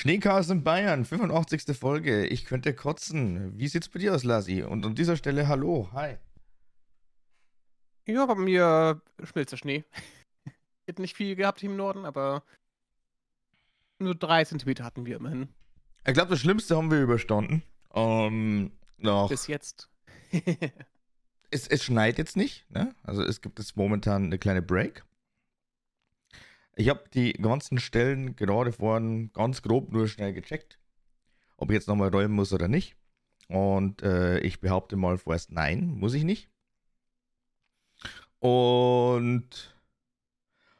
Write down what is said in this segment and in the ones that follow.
Schneechaos in Bayern, 85. Folge. Ich könnte kotzen. Wie sieht's bei dir aus, Lasi? Und an dieser Stelle hallo, hi. Ja, bei mir schmilzt der Schnee. Ich hätte nicht viel gehabt hier im Norden, aber nur drei Zentimeter hatten wir immerhin. Ich glaube, das Schlimmste haben wir überstanden. Ähm, noch. Bis jetzt. es, es schneit jetzt nicht, ne? Also es gibt jetzt momentan eine kleine Break. Ich habe die ganzen Stellen gerade vorhin ganz grob nur schnell gecheckt, ob ich jetzt nochmal räumen muss oder nicht. Und äh, ich behaupte mal vorerst nein, muss ich nicht. Und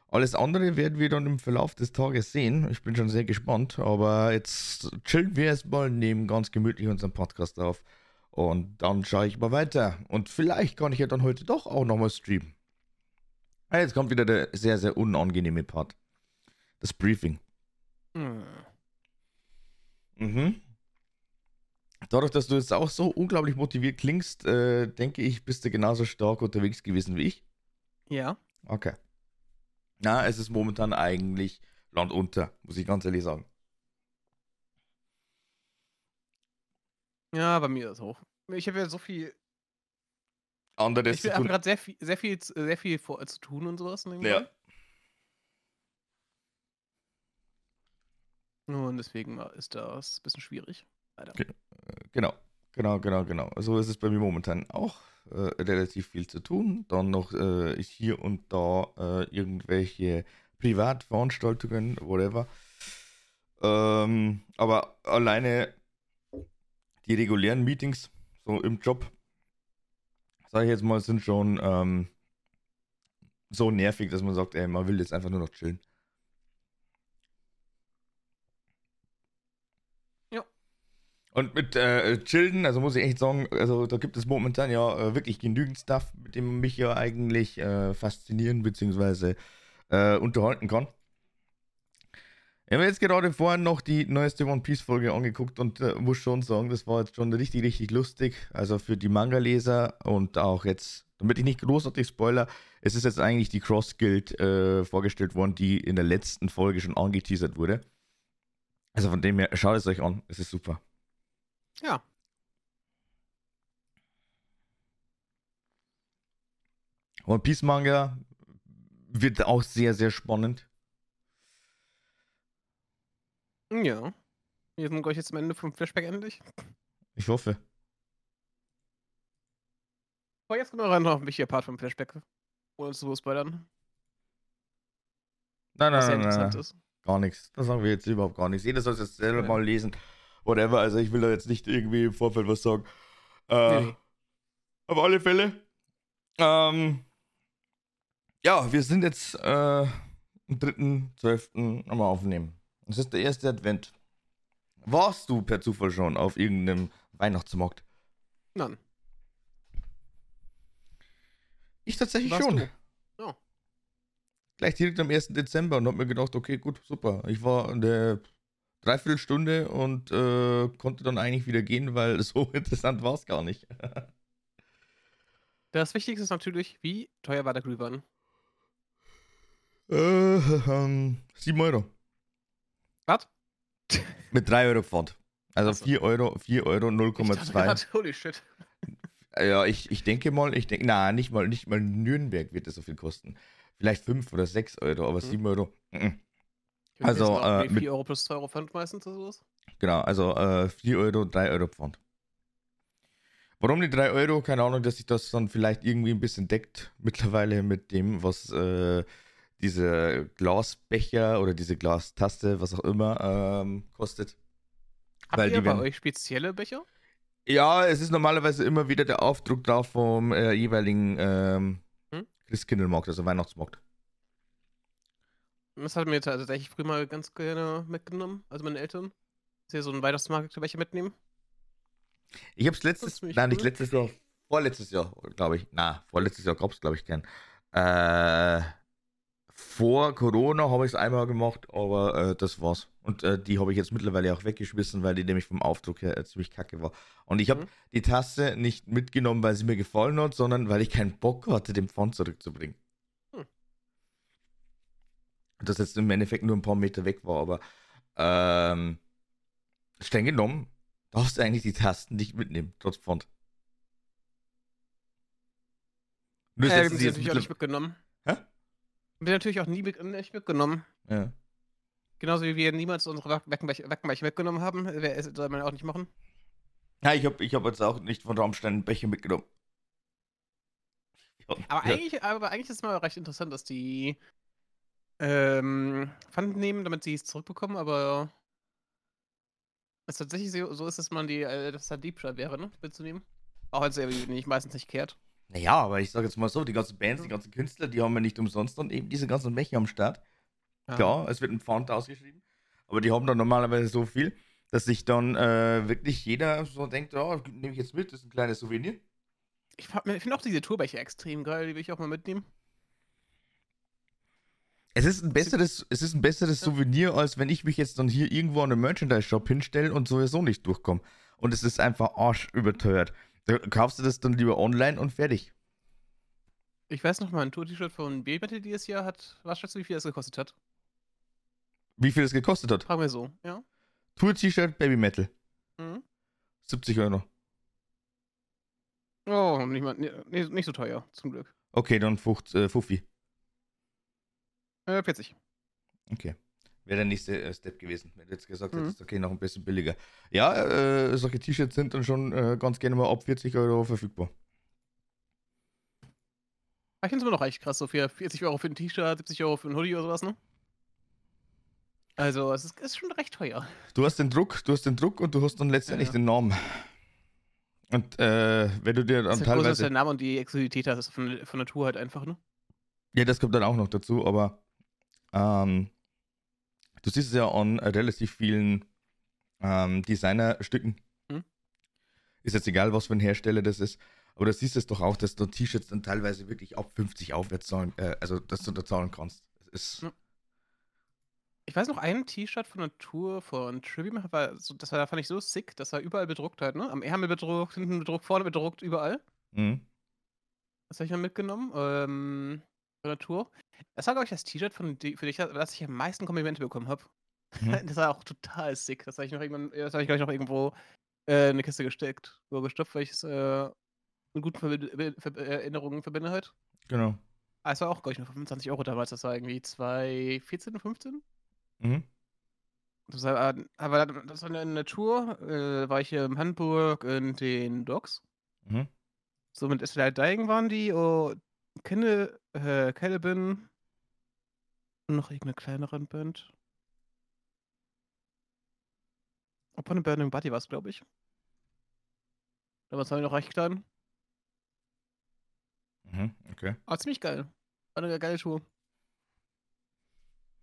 alles andere werden wir dann im Verlauf des Tages sehen. Ich bin schon sehr gespannt. Aber jetzt chillen wir erstmal, nehmen ganz gemütlich unseren Podcast auf. Und dann schaue ich mal weiter. Und vielleicht kann ich ja dann heute doch auch nochmal streamen. Ah, jetzt kommt wieder der sehr, sehr unangenehme Part. Das Briefing. Hm. Mhm. Dadurch, dass du jetzt auch so unglaublich motiviert klingst, äh, denke ich, bist du genauso stark unterwegs gewesen wie ich. Ja. Okay. Na, es ist momentan eigentlich Land unter, muss ich ganz ehrlich sagen. Ja, bei mir ist es auch. Ich habe ja so viel. Anderes ich habe gerade sehr viel, sehr viel, sehr viel vor, zu tun und sowas. Ja. Und deswegen ist das ein bisschen schwierig. Leider. Genau, genau, genau, genau. So ist es bei mir momentan auch äh, relativ viel zu tun. Dann noch äh, hier und da äh, irgendwelche Privatveranstaltungen, whatever. Ähm, aber alleine die regulären Meetings, so im Job, sage ich jetzt mal, sind schon ähm, so nervig, dass man sagt, ey, man will jetzt einfach nur noch chillen. Und mit äh, Childen, also muss ich echt sagen, also da gibt es momentan ja äh, wirklich genügend Stuff, mit dem man mich ja eigentlich äh, faszinieren bzw. Äh, unterhalten kann. Ich habe jetzt gerade vorhin noch die neueste One Piece Folge angeguckt und äh, muss schon sagen, das war jetzt schon richtig, richtig lustig. Also für die Manga-Leser und auch jetzt, damit ich nicht großartig spoiler, es ist jetzt eigentlich die Cross Guild äh, vorgestellt worden, die in der letzten Folge schon angeteasert wurde. Also von dem her, schaut es euch an, es ist super. Ja. One Piece Manga wird auch sehr, sehr spannend. Ja. Wir sind, glaube ich, jetzt am Ende vom Flashback endlich. Ich hoffe. Aber jetzt kommt noch ein wichtiger Part vom Flashback. Ohne zu spoilern. Nein, nein, nein, nein. Gar nichts. Das sagen wir jetzt überhaupt gar nichts. Jeder soll es jetzt selber ja. mal lesen whatever. Also ich will da jetzt nicht irgendwie im Vorfeld was sagen. Äh, nee. Auf alle Fälle. Ähm, ja, wir sind jetzt äh, am 3.12. nochmal aufnehmen. Das ist der erste Advent. Warst du per Zufall schon auf irgendeinem Weihnachtsmarkt? Nein. Ich tatsächlich Warst schon. Du? Ja. Gleich direkt am 1. Dezember und hab mir gedacht, okay, gut, super. Ich war in der Dreiviertelstunde und äh, konnte dann eigentlich wieder gehen, weil so interessant war es gar nicht. das Wichtigste ist natürlich, wie teuer war der Glühwein? Äh, ähm, 7 Euro. Was? Mit 3 Euro Pfand. Also so. 4 Euro, 4 Euro 0,2. Holy shit. Ja, ich, ich denke mal, ich denke, na, nicht mal, nicht mal Nürnberg wird das so viel kosten. Vielleicht 5 oder 6 Euro, aber hm. 7 Euro. -mm. Also, äh, 4 Euro plus 2 Euro Pfand meistens oder sowas? Genau, also äh, 4 Euro, 3 Euro Pfand. Warum die 3 Euro? Keine Ahnung, dass sich das dann vielleicht irgendwie ein bisschen deckt mittlerweile mit dem, was äh, diese Glasbecher oder diese Glastaste, was auch immer, ähm, kostet. Habt Weil ihr bei euch spezielle Becher? Ja, es ist normalerweise immer wieder der Aufdruck drauf vom äh, jeweiligen ähm, hm? Christkindlmarkt, also Weihnachtsmarkt. Das hat mir tatsächlich früher mal ganz gerne mitgenommen, also meine Eltern. Dass sie so einen Weihnachtsmarkt welche mitnehmen. Ich hab's letztes, nein, nicht letztes Jahr, vorletztes Jahr, glaube ich. Na, vorletztes Jahr gab's, glaube ich, keinen. Äh, vor Corona habe ich es einmal gemacht, aber äh, das war's. Und äh, die habe ich jetzt mittlerweile auch weggeschmissen, weil die nämlich vom Aufdruck her äh, ziemlich kacke war. Und ich habe mhm. die Tasse nicht mitgenommen, weil sie mir gefallen hat, sondern weil ich keinen Bock hatte, den Pfand zurückzubringen das jetzt im Endeffekt nur ein paar Meter weg war, aber ähm, streng genommen, darfst du eigentlich die Tasten nicht mitnehmen, trotz Font. Nur äh, wir sie natürlich auch nicht mitgenommen. Hä? Wir natürlich auch nie mit, nicht mitgenommen. Ja. Genauso wie wir niemals unsere Wackenbecher mitgenommen haben, soll man auch nicht machen. Ja, ich habe ich hab jetzt auch nicht von Raumstein Becher mitgenommen. Aber, ja. eigentlich, aber eigentlich ist es mal recht interessant, dass die ähm, Pfand nehmen, damit sie es zurückbekommen, aber es tatsächlich so, ist, dass man die, äh, dass da Diebstahl wäre, ne? Mitzunehmen. Auch es ja nicht, meistens nicht kehrt. Naja, aber ich sage jetzt mal so, die ganzen Bands, die ganzen Künstler, die haben ja nicht umsonst dann eben diese ganzen Becher am Start. Ja. Klar, es wird ein Pfand ausgeschrieben, aber die haben dann normalerweise so viel, dass sich dann äh, wirklich jeder so denkt, oh, nehme ich jetzt mit, das ist ein kleines Souvenir. Ich finde auch diese Tourbecher extrem geil, die will ich auch mal mitnehmen. Es ist ein besseres, es ist ein besseres. Souvenir, als wenn ich mich jetzt dann hier irgendwo an einem Merchandise-Shop hinstelle und sowieso nicht durchkomme. Und es ist einfach arsch überteuert. Da kaufst du das dann lieber online und fertig. Ich weiß noch mal, ein Tour-T-Shirt von Babymetal dieses Jahr hat, was schätzt du, wie viel das gekostet hat? Wie viel es gekostet hat? Fragen wir so, ja. Tour-T-Shirt Baby Metal. Mhm. 70 Euro. Oh, nicht, mal, nee, nicht so teuer, zum Glück. Okay, dann 50, äh, Fuffi. Äh, 40. Okay. Wäre der nächste äh, Step gewesen, wenn du jetzt gesagt mhm. hättest, okay, noch ein bisschen billiger. Ja, äh, solche T-Shirts sind dann schon äh, ganz gerne mal ab 40 Euro verfügbar. Ich finde es immer noch echt krass, so für 40 Euro für ein T-Shirt, 70 Euro für ein Hoodie oder sowas, ne? Also, es ist, ist, schon recht teuer. Du hast den Druck, du hast den Druck und du hast dann letztendlich ja. den Namen. Und äh, wenn du dir dann das teilweise. Groß, der Name und die Exklusivität hast, ist von, von Natur halt einfach, ne? Ja, das kommt dann auch noch dazu, aber ähm, du siehst es ja an relativ vielen ähm, Designerstücken. Hm? Ist jetzt egal, was für ein Hersteller das ist. Aber du siehst es doch auch, dass du T-Shirts dann teilweise wirklich ab 50 aufwärts zahlen, äh, also dass du da zahlen kannst. Das ist. Ich weiß noch, ein T-Shirt von der Tour von Trivium, war so, das war, fand ich so sick, das war überall bedruckt halt, ne? Am Ärmel bedruckt, hinten bedruckt, vorne bedruckt, überall. Mhm. Das habe ich mal mitgenommen. Ähm, von der Tour. Das war, glaube ich, das T-Shirt, für dich, das ich am meisten Komplimente bekommen habe. Mhm. Das war auch total sick. Das habe ich noch irgendwann, das habe ich, glaube ich, noch irgendwo äh, in eine Kiste gesteckt, so gestopft, weil ich es äh, mit guten Ver Ver Erinnerungen verbinde halt. Genau. Ah, es war auch, glaube ich, nur 25 Euro damals. Das war irgendwie 2014, 15? Mhm. Das war, aber das war eine Tour, äh, war ich hier in Hamburg in den Docks. Mhm. So mit Estelle Dying waren die, oh, Kenne, äh, Caliban noch irgendeine kleinere Band. Upon a Burning Body war es, glaube ich. Damals war ich noch recht klein. Mhm, okay. Aber ziemlich geil. War eine geile Tour.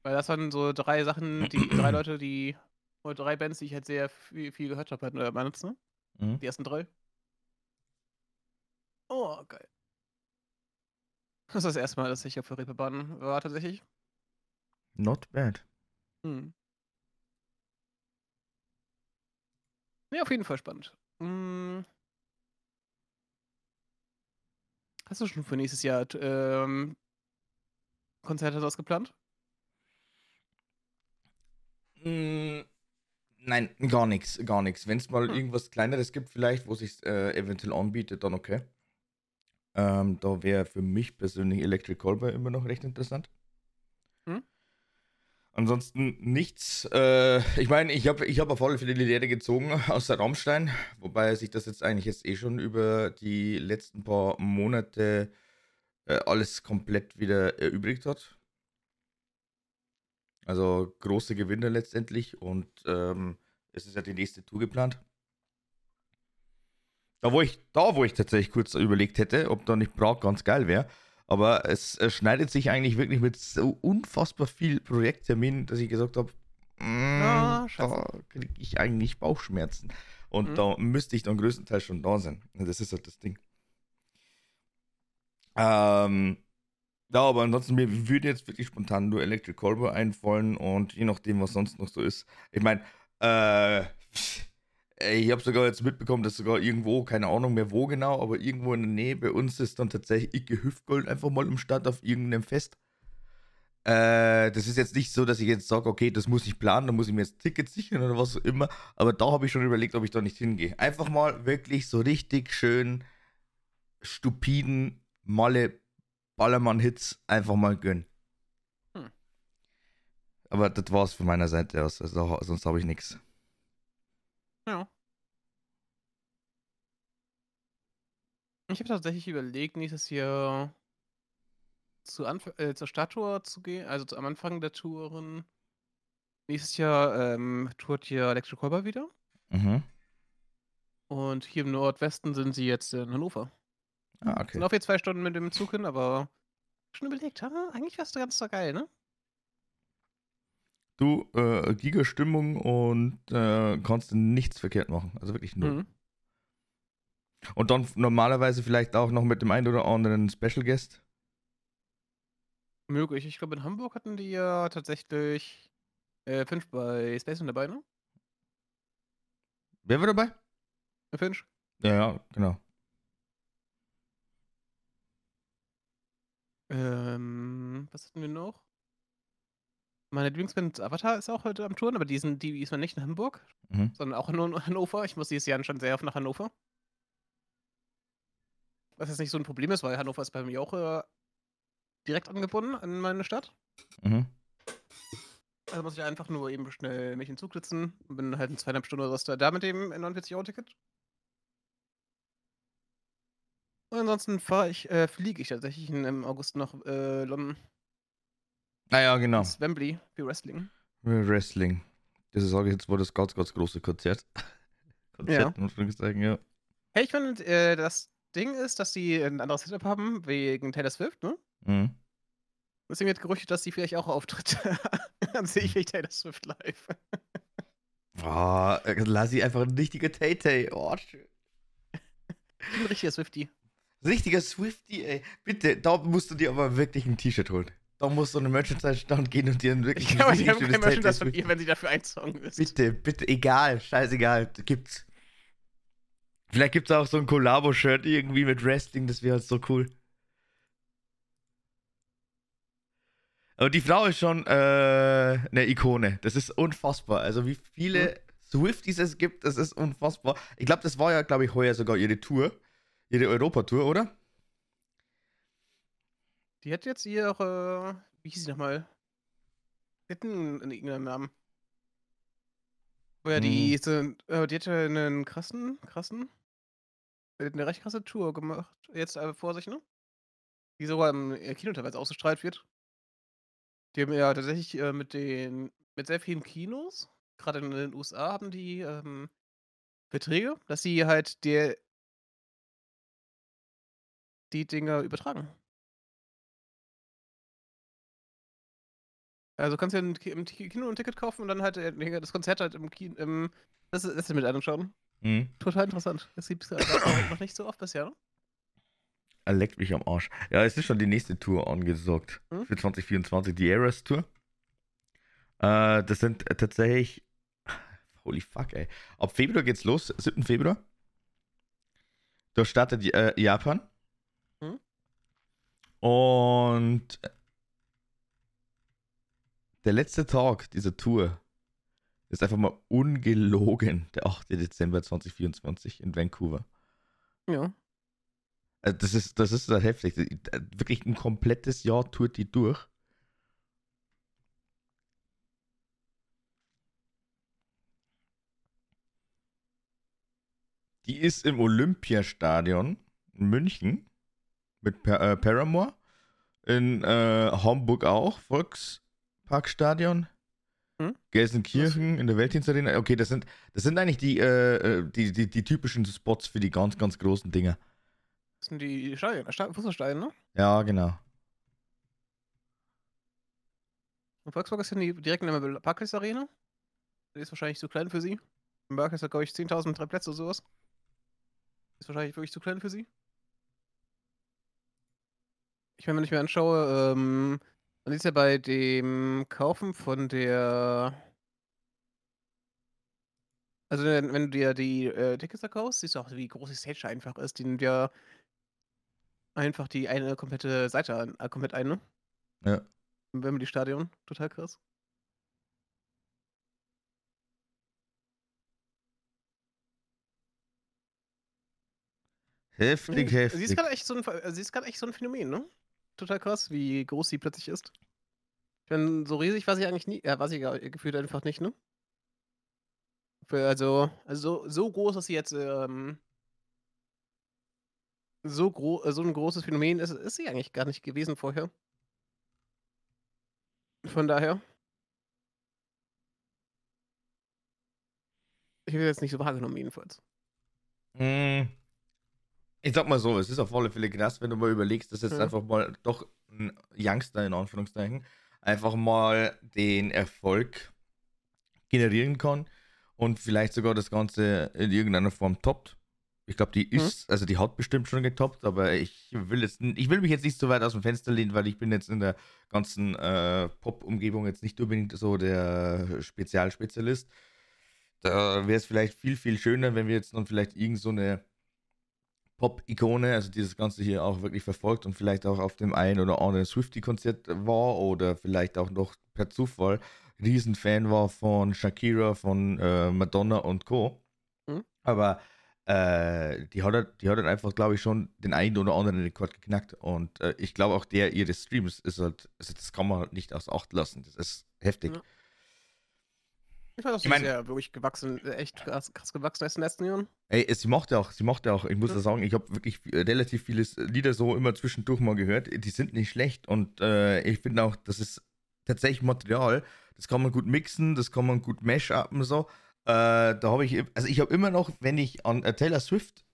Weil das waren so drei Sachen, die drei Leute, die, oder drei Bands, die ich halt sehr viel, viel gehört habe, halt, oder meinst ne? Mhm. Die ersten drei. Oh, geil. Das ist das erste Mal, dass ich auf der Reeperbahn war, tatsächlich. Not bad. Hm. Ja, auf jeden Fall spannend. Hm. Hast du schon für nächstes Jahr ähm, Konzerte ausgeplant? Mm, nein, gar nichts, gar nichts. Wenn es mal hm. irgendwas Kleineres gibt, vielleicht, wo sich äh, eventuell anbietet, dann okay. Ähm, da wäre für mich persönlich Electric Callboy immer noch recht interessant. Ansonsten nichts. Äh, ich meine, ich habe ich hab auf alle Fälle die Lehre gezogen aus der Raumstein, wobei sich das jetzt eigentlich jetzt eh schon über die letzten paar Monate äh, alles komplett wieder erübrigt hat. Also große Gewinne letztendlich und ähm, es ist ja die nächste Tour geplant. Da wo ich, da wo ich tatsächlich kurz überlegt hätte, ob da nicht Prag ganz geil wäre. Aber es, es, schneidet sich eigentlich wirklich mit so unfassbar viel Projektterminen, dass ich gesagt habe, mm, oh, da kriege ich eigentlich Bauchschmerzen. Und mhm. da müsste ich dann größtenteils schon da sein. Das ist halt das Ding. Ähm, ja, aber ansonsten, mir würde jetzt wirklich spontan nur Electric Callboy einfallen und je nachdem, was sonst noch so ist. Ich meine, äh, ich habe sogar jetzt mitbekommen, dass sogar irgendwo, keine Ahnung mehr wo genau, aber irgendwo in der Nähe bei uns ist dann tatsächlich Icke Hüftgold einfach mal im Start auf irgendeinem Fest. Äh, das ist jetzt nicht so, dass ich jetzt sage, okay, das muss ich planen, da muss ich mir jetzt Tickets sichern oder was auch immer. Aber da habe ich schon überlegt, ob ich da nicht hingehe. Einfach mal wirklich so richtig schön stupiden Malle Ballermann-Hits einfach mal gönnen. Hm. Aber das war's von meiner Seite aus. Also, sonst habe ich nichts. Ja. Ich habe tatsächlich überlegt, nächstes Jahr zu Anf äh, zur Stadttour zu gehen, also zu, am Anfang der Touren. Nächstes Jahr ähm, tourt ja Electric Cobra wieder. Mhm. Und hier im Nordwesten sind sie jetzt in Hannover. Ah, okay. Sind auf jetzt zwei Stunden mit dem Zug hin, aber schon überlegt, ha? eigentlich wär's ganz so geil, ne? Du, äh, Giga-Stimmung und äh, kannst nichts verkehrt machen. Also wirklich null. Mhm. Und dann normalerweise vielleicht auch noch mit dem einen oder anderen Special Guest. Möglich. Ich glaube, in Hamburg hatten die ja tatsächlich äh, Finch bei Space dabei, ne? Wer war dabei? Finch. Ja, ja, genau. Ähm, was hatten wir noch? Meine Lieblingsband Avatar ist auch heute am Touren, aber die, sind, die ist man nicht in Hamburg, mhm. sondern auch in Hannover. Ich muss dieses Jahr schon sehr oft nach Hannover. Was jetzt nicht so ein Problem ist, weil Hannover ist bei mir auch äh, direkt angebunden an meine Stadt. Mhm. Also muss ich einfach nur eben schnell mich in den Zug sitzen und bin halt in zweieinhalb Stunden oder was da mit dem 49-Euro-Ticket. Und ansonsten fahre ich, äh, fliege ich tatsächlich im August nach äh, London. Naja, ah genau. Das Wembley für Wrestling. Wrestling. Das ist, sage ich jetzt, war das ganz, ganz große Konzert. Konzert, ja. muss sagen, ja. Hey, ich finde, äh, das Ding ist, dass die ein anderes Setup haben, wegen Taylor Swift, ne? Mhm. Deswegen wird gerüchtet, dass sie vielleicht auch auftritt. Dann sehe ich Taylor Swift live. Boah, lass sie einfach ein richtiger Tay-Tay. Oh, schön. Ein richtiger Swifty. Richtiger Swifty, ey. Bitte, da musst du dir aber wirklich ein T-Shirt holen. Da musst du eine Merchandise-Stand gehen und dir ein wirklich ich ein richtig schönes Merchandise von ihr, wenn sie dafür ein Song ist. Bitte, bitte, egal, scheißegal, gibt's. Vielleicht gibt's auch so ein Kollabo-Shirt irgendwie mit Wrestling, das wäre halt so cool. Aber die Frau ist schon äh, eine Ikone. Das ist unfassbar. Also wie viele mhm. Swifties es gibt, das ist unfassbar. Ich glaube, das war ja, glaube ich, heuer sogar ihre Tour. Ihre Europatour, oder? Die hat jetzt ihre. Wie hieß sie nochmal? Die hat einen, irgendeinen Namen. Oh ja, die, hm. sind, äh, die hatte einen krassen, krassen. Eine recht krasse Tour gemacht. Jetzt äh, vor sich, ne? Die sogar im Kino teilweise ausgestrahlt wird. Die haben ja tatsächlich äh, mit den mit sehr vielen Kinos, gerade in den USA, haben die ähm, Verträge, dass sie halt der die Dinger übertragen. Also kannst du ja im Kino ein Ticket kaufen und dann halt äh, das Konzert halt im Kino, im, das, das mit anschauen. Mhm. Total interessant. Das gibt es noch nicht so oft bisher, ne? Er leckt mich am Arsch. Ja, es ist schon die nächste Tour angesagt. Hm? Für 2024, die Eras Tour. Äh, das sind tatsächlich. Holy fuck, ey. Ab Februar geht's los, 7. Februar. Da startet äh, Japan. Hm? Und der letzte Tag dieser Tour ist einfach mal ungelogen der 8. Dezember 2024 in Vancouver. Ja. Äh, das ist, das ist halt heftig. Wirklich ein komplettes Jahr tourt die durch. Die ist im Olympiastadion in München mit per äh, Paramore. In äh, Hamburg auch, Volksparkstadion. Hm? Gelsenkirchen in der Weltdienstarena. Okay, das sind, das sind eigentlich die, äh, äh, die, die, die typischen Spots für die ganz, ganz großen Dinger. Das sind die Stadien, Fußballstadien, ne? Ja, genau. Und Volkswagen ist ja direkt in der Arena. Die ist wahrscheinlich zu klein für sie. Im Barclays hat, glaube ich, 10.000 drei Plätze oder sowas. Ist wahrscheinlich wirklich zu klein für sie. Ich meine, wenn ich mir anschaue, ähm, man sieht ja bei dem Kaufen von der. Also, wenn du dir die äh, Tickets da kaufst, siehst du auch, wie groß die Stage einfach ist. Die nimmt ja einfach die eine komplette Seite an, äh, komplett ein, ne? Ja. Im Wembley Stadion. Total krass. Heftig, heftig. Sie ist gerade echt, so ein, echt so ein Phänomen, ne? Total krass, wie groß sie plötzlich ist. Ich meine, so riesig war sie eigentlich nie, ja, war sie gefühlt einfach nicht, ne? Also, also so, so groß, dass sie jetzt ähm, so, gro so ein großes Phänomen ist, ist sie eigentlich gar nicht gewesen vorher. Von daher. Ich habe jetzt nicht so wahrgenommen, jedenfalls. Mm. Ich sag mal so, es ist auf alle Fälle krass, wenn du mal überlegst, dass jetzt ja. einfach mal doch ein Youngster in Anführungszeichen einfach mal den Erfolg generieren kann und vielleicht sogar das Ganze in irgendeiner Form toppt. Ich glaube, die hm? ist, hm. also die hat bestimmt schon getoppt, aber ich will jetzt, ich will mich jetzt nicht so weit aus dem Fenster lehnen, weil ich bin jetzt in der ganzen äh, Pop-Umgebung jetzt nicht unbedingt so der Spezialspezialist. Da wäre es vielleicht viel, viel schöner, wenn wir jetzt dann vielleicht irgend so eine Pop-Ikone, also dieses Ganze hier auch wirklich verfolgt und vielleicht auch auf dem einen oder anderen Swifty-Konzert war oder vielleicht auch noch per Zufall Riesenfan war von Shakira, von äh, Madonna und Co. Mhm. Aber äh, die, hat halt, die hat halt einfach, glaube ich, schon den einen oder anderen Rekord geknackt. Und äh, ich glaube auch der ihre Streams ist halt, also das kann man halt nicht aus Acht lassen. Das ist heftig. Ja. Ich fand, dass sie mein, sehr wirklich gewachsen, echt krass, krass gewachsen ist in den letzten Jahren. Ey, sie mochte auch, sie mochte auch, ich muss ja sagen, ich habe wirklich relativ viele Lieder so immer zwischendurch mal gehört. Die sind nicht schlecht und äh, ich finde auch, das ist tatsächlich Material, das kann man gut mixen, das kann man gut mash-upen so. Äh, da habe ich, also ich habe immer noch, wenn ich an äh, Taylor Swift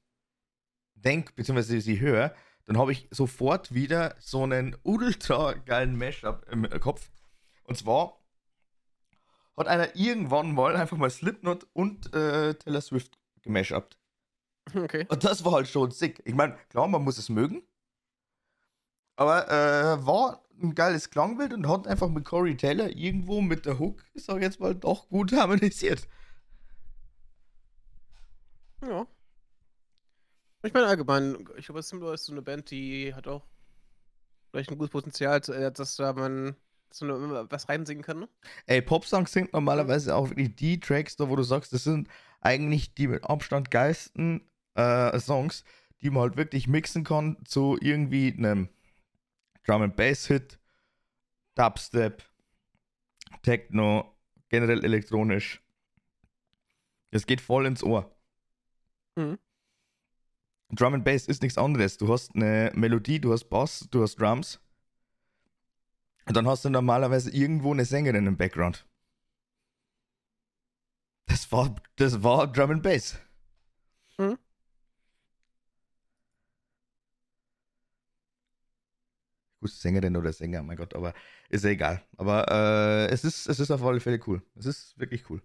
denke, beziehungsweise sie höre, dann habe ich sofort wieder so einen ultra geilen Mashup im Kopf. Und zwar hat einer irgendwann mal einfach mal Slipknot und äh, Taylor Swift gemashupt. Okay. Und das war halt schon sick. Ich meine, klar, man muss es mögen. Aber äh, war ein geiles Klangbild und hat einfach mit Corey Taylor irgendwo mit der Hook, ich sag jetzt mal, doch gut harmonisiert. Ja. Ich meine allgemein, ich glaube, Simba ist so eine Band, die hat auch vielleicht ein gutes Potenzial, äh, dass da man so eine, was reinsingen kann. Ne? Ey, Popsongs sind normalerweise auch wirklich die Tracks, da wo du sagst, das sind eigentlich die mit Abstand geilsten äh, Songs, die man halt wirklich mixen kann zu irgendwie einem Drum and Bass Hit, Dubstep, Techno, generell elektronisch. Es geht voll ins Ohr. Mhm. Drum and Bass ist nichts anderes. Du hast eine Melodie, du hast Bass, du hast Drums. Und dann hast du normalerweise irgendwo eine Sängerin im Background. Das war, das war Drum and Bass. Mhm. Gut, Sängerin oder Sänger, mein Gott, aber ist ja egal. Aber äh, es, ist, es ist auf alle Fälle cool. Es ist wirklich cool.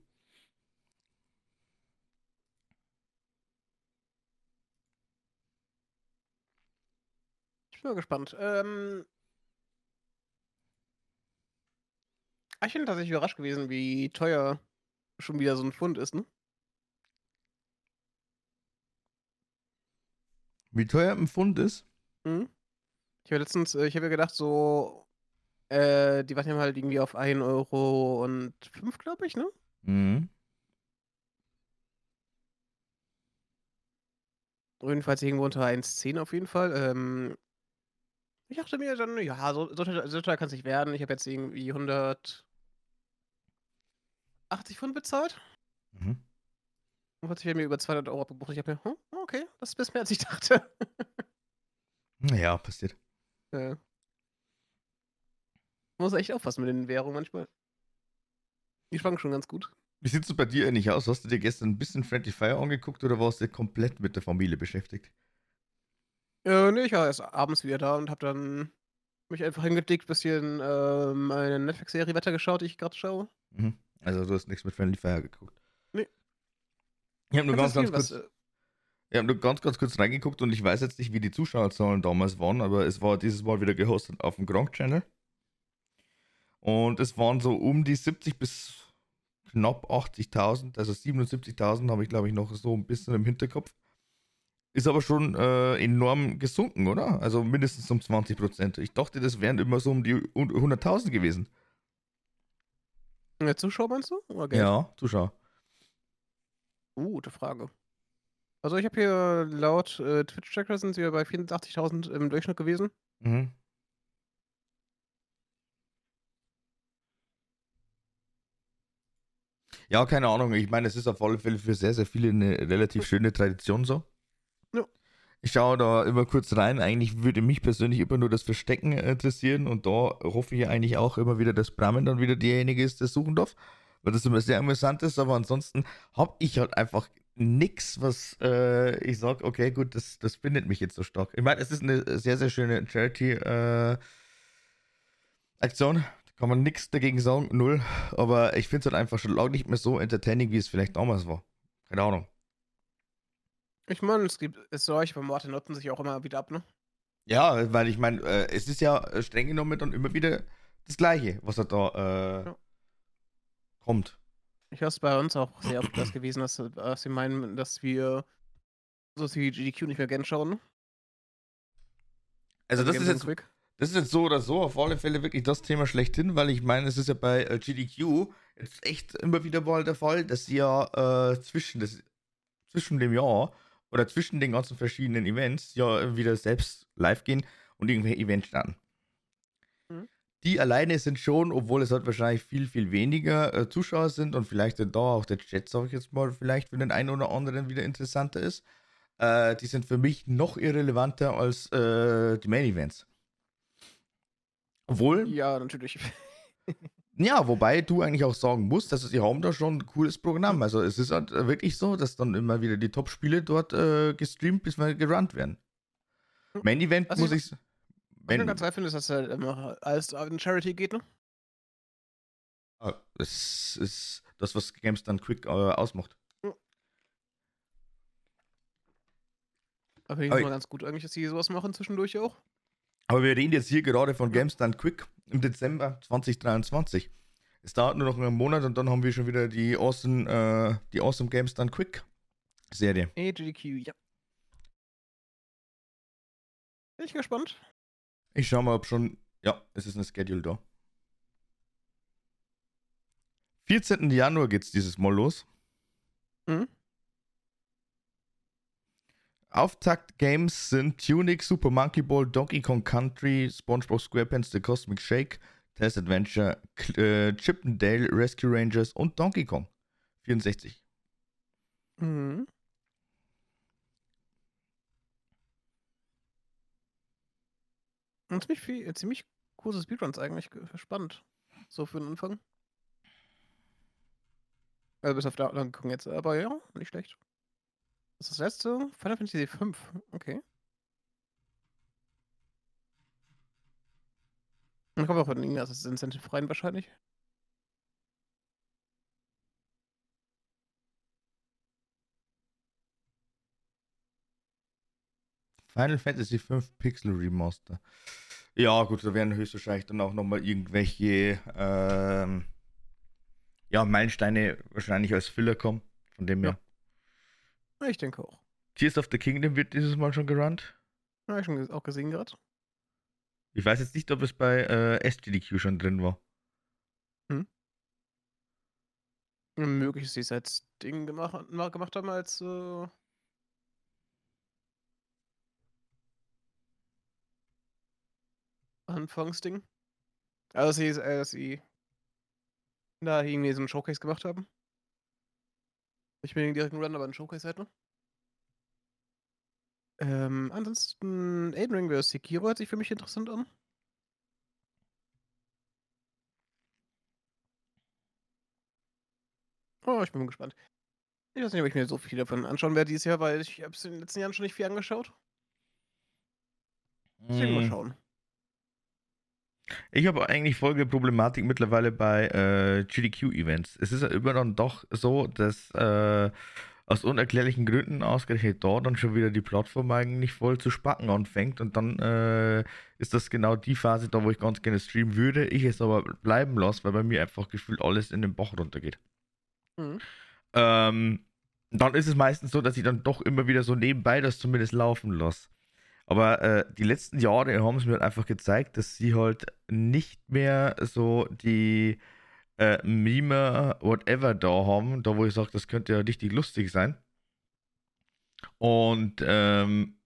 Ich bin mal gespannt. Ähm, ah, ich bin tatsächlich überrascht gewesen, wie teuer schon wieder so ein Pfund ist, ne? Wie teuer ein Pfund ist? Mhm. Ich habe letztens, äh, ich habe ja gedacht, so, äh, die waren ja halt irgendwie auf 1 Euro und 5, glaube ich, ne? Mhm. Jedenfalls irgendwo unter 1,10 auf jeden Fall. Ähm, ich dachte mir dann, ja, so, so, so teuer kann es nicht werden. Ich habe jetzt irgendwie 180 Pfund bezahlt. Mhm. Und plötzlich mir über 200 Euro abgebucht. Ich habe mir, hm, okay, das ist ein bisschen mehr als ich dachte. ja, passiert. Ja. Man muss echt aufpassen mit den Währungen manchmal. Die schwanken schon ganz gut. Wie sieht es bei dir eigentlich aus? Hast du dir gestern ein bisschen Friendly Fire angeguckt oder warst du komplett mit der Familie beschäftigt? Äh, ne, ich war erst abends wieder da und hab dann mich einfach hingedickt, bisschen äh, meine Netflix-Serie weitergeschaut, die ich gerade schaue. Mhm. Also du hast nichts mit Friendly Fire geguckt. Nee. Ich habe nur ganz, ganz kurz. Was, ich habe nur ganz, ganz kurz reingeguckt und ich weiß jetzt nicht, wie die Zuschauerzahlen damals waren, aber es war dieses Mal wieder gehostet auf dem Gronk Channel. Und es waren so um die 70 bis knapp 80.000, also 77.000 habe ich glaube ich noch so ein bisschen im Hinterkopf. ist aber schon äh, enorm gesunken, oder? Also mindestens um 20 Prozent. Ich dachte, das wären immer so um die 100.000 gewesen. Ja, Zuschauer meinst du? Ja, Zuschauer. Uh, gute Frage. Also ich habe hier laut äh, Twitch-Tracker sind wir bei 84.000 im Durchschnitt gewesen. Mhm. Ja, keine Ahnung. Ich meine, es ist auf alle Fälle für sehr, sehr viele eine relativ schöne Tradition so. Ich schaue da immer kurz rein. Eigentlich würde mich persönlich immer nur das Verstecken interessieren und da hoffe ich eigentlich auch immer wieder, dass Bramen dann wieder derjenige ist, der suchen darf, weil das immer sehr amüsant ist. Aber ansonsten habe ich halt einfach nichts, was äh, ich sage, okay, gut, das, das bindet mich jetzt so stark. Ich meine, es ist eine sehr, sehr schöne Charity-Aktion. Äh, kann man nichts dagegen sagen, null. Aber ich finde es halt einfach schon lange nicht mehr so entertaining, wie es vielleicht damals war. Keine Ahnung. Ich meine, es gibt es solche Martin nutzen sich auch immer wieder ab, ne? Ja, weil ich meine, äh, es ist ja äh, streng genommen dann immer wieder das Gleiche, was er da äh, ja. kommt. Ich höre es bei uns auch sehr oft das gewesen, dass, dass sie meinen, dass wir so wie GDQ nicht mehr gern schauen. Ne? Also, also das ist jetzt. Quick. Das ist jetzt so oder so auf alle Fälle wirklich das Thema schlechthin, weil ich meine, es ist ja bei äh, GDQ jetzt echt immer wieder mal der Fall, dass sie ja äh, zwischen, das, zwischen dem Jahr oder zwischen den ganzen verschiedenen Events ja wieder selbst live gehen und irgendwelche Events starten. Mhm. Die alleine sind schon, obwohl es halt wahrscheinlich viel, viel weniger äh, Zuschauer sind und vielleicht da auch der Chat, sag ich jetzt mal, vielleicht für den einen oder anderen wieder interessanter ist, äh, die sind für mich noch irrelevanter als äh, die Main Events. Obwohl. Ja, natürlich. ja, wobei du eigentlich auch sagen musst, dass sie haben da schon ein cooles Programm. Also es ist halt wirklich so, dass dann immer wieder die Top-Spiele dort äh, gestreamt bzw. gerannt werden. Hm. Main Event also muss ich. Was ich ganz geil finde, ist, dass er immer alles in Charity geht, ne? Ah, es ist das, was Games dann Quick äh, ausmacht. Hm. Aber finde ich immer ganz gut eigentlich, dass sie sowas machen zwischendurch auch. Aber wir reden jetzt hier gerade von Games Done Quick im Dezember 2023. Es dauert nur noch einen Monat und dann haben wir schon wieder die Awesome, äh, die awesome Games Done Quick Serie. AGQ, ja. Bin ich gespannt. Ich schau mal, ob schon. Ja, es ist eine Schedule da. 14. Januar geht's dieses Mal los. Mhm. Auftakt-Games sind Tunic, Super Monkey Ball, Donkey Kong Country, SpongeBob SquarePants, The Cosmic Shake, Test Adventure, äh, Chip Rescue Rangers und Donkey Kong 64. Mhm. Und ziemlich viel, ziemlich coole Speedruns eigentlich, spannend. So für den Anfang. Also bis auf Donkey Kong jetzt, aber ja, nicht schlecht. Das ist das letzte? Final Fantasy V. Okay. Dann kommt auch von irgendwas das Incentive rein wahrscheinlich. Final Fantasy V Pixel Remaster. Ja, gut, da werden höchstwahrscheinlich dann auch nochmal irgendwelche ähm, ja, Meilensteine wahrscheinlich als Filler kommen. Von dem her. Ich denke auch. Tears of the Kingdom wird dieses Mal schon gerannt. Ja, ich schon auch gesehen gerade. Ich weiß jetzt nicht, ob es bei äh, SGDQ schon drin war. Hm. Möglich, dass sie es als Ding gemacht, gemacht haben, als äh... Anfangsding. Also, dass sie, äh, dass sie da irgendwie so einen Showcase gemacht haben. Ich bin den direkten Run, aber ein Showcase halt noch. Ähm, ansonsten Elden Ring vs. Sekiro hört sich für mich interessant an. Oh, ich bin gespannt. Ich weiß nicht, ob ich mir so viel davon anschauen werde dieses Jahr, weil ich habe es in den letzten Jahren schon nicht viel angeschaut. Deswegen mal hm. schauen. Ich habe eigentlich folgende Problematik mittlerweile bei äh, GDQ-Events. Es ist ja immer dann doch so, dass äh, aus unerklärlichen Gründen ausgerechnet dort dann schon wieder die Plattform eigentlich voll zu spacken anfängt und dann äh, ist das genau die Phase da, wo ich ganz gerne streamen würde, ich es aber bleiben lasse, weil bei mir einfach gefühlt alles in den Bach runtergeht. Mhm. Ähm, dann ist es meistens so, dass ich dann doch immer wieder so nebenbei das zumindest laufen lasse. Aber äh, die letzten Jahre haben es mir halt einfach gezeigt, dass sie halt nicht mehr so die äh, Meme, whatever da haben, da wo ich sage, das könnte ja richtig lustig sein. Und ähm,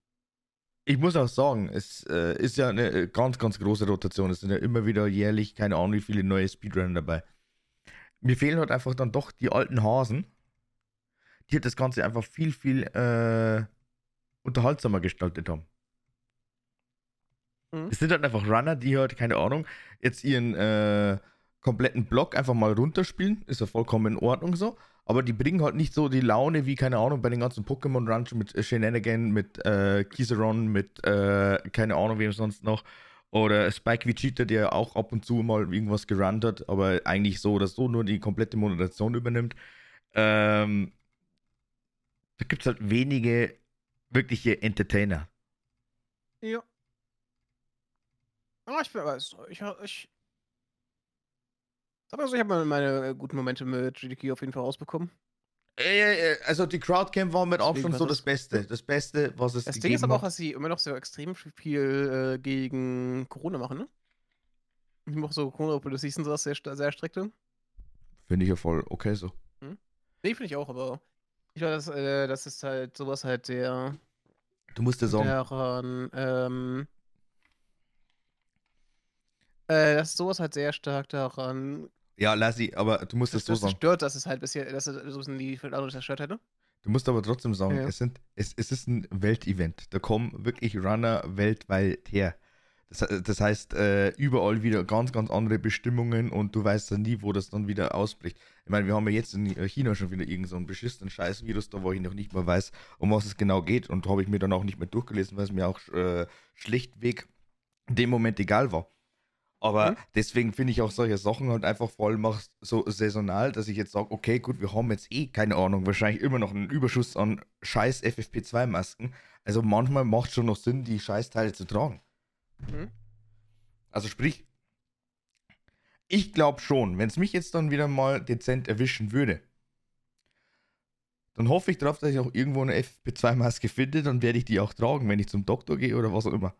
ich muss auch sagen, es äh, ist ja eine ganz, ganz große Rotation. Es sind ja immer wieder jährlich, keine Ahnung, wie viele neue Speedrunner dabei. Mir fehlen halt einfach dann doch die alten Hasen, die halt das Ganze einfach viel, viel äh, unterhaltsamer gestaltet haben. Mhm. Es sind halt einfach Runner, die halt, keine Ahnung, jetzt ihren äh, kompletten Block einfach mal runterspielen. Ist ja vollkommen in Ordnung so. Aber die bringen halt nicht so die Laune wie, keine Ahnung, bei den ganzen Pokémon Runs mit äh, Shenanigan, mit äh, Kiseron, mit, äh, keine Ahnung, wem sonst noch. Oder Spike Vegeta, der auch ab und zu mal irgendwas gerannt hat, aber eigentlich so oder so nur die komplette Moderation übernimmt. Ähm, da gibt es halt wenige wirkliche Entertainer. Ja. Ah, ich bin aber, ich, ich, also, ich habe meine äh, guten Momente mit GDK auf jeden Fall rausbekommen. Äh, also die Crowdcamp war mit Abstand so das Beste. Das Beste, was es Das Ding ist aber auch, dass sie immer noch so extrem viel äh, gegen Corona machen, ne? Ich mache so Corona-Policies und sowas sehr, sehr strikte. Finde ich ja voll okay so. Hm? Nee, finde ich auch, aber ich glaube, das, äh, das ist halt sowas halt der. Du musst dir sagen. Daran, ähm, äh, das ist sowas halt sehr stark daran ja, Lassi, aber du musst es so sagen. Das stört, dass es halt bisher, dass es so sind die andere zerstört hätte. Du musst aber trotzdem sagen, ja. es, sind, es, es ist ein Weltevent. Da kommen wirklich Runner weltweit her. Das, das heißt, äh, überall wieder ganz, ganz andere Bestimmungen und du weißt dann nie, wo das dann wieder ausbricht. Ich meine, wir haben ja jetzt in China schon wieder irgendeinen so beschissenen Scheiß-Virus da, wo ich noch nicht mal weiß, um was es genau geht und habe ich mir dann auch nicht mehr durchgelesen, weil es mir auch äh, schlichtweg in dem Moment egal war. Aber mhm. deswegen finde ich auch solche Sachen halt einfach voll so saisonal, dass ich jetzt sage, okay, gut, wir haben jetzt eh, keine Ahnung, wahrscheinlich immer noch einen Überschuss an scheiß FFP2-Masken. Also manchmal macht es schon noch Sinn, die Scheißteile zu tragen. Mhm. Also sprich, ich glaube schon, wenn es mich jetzt dann wieder mal dezent erwischen würde, dann hoffe ich darauf, dass ich auch irgendwo eine FFP2-Maske finde, dann werde ich die auch tragen, wenn ich zum Doktor gehe oder was auch immer.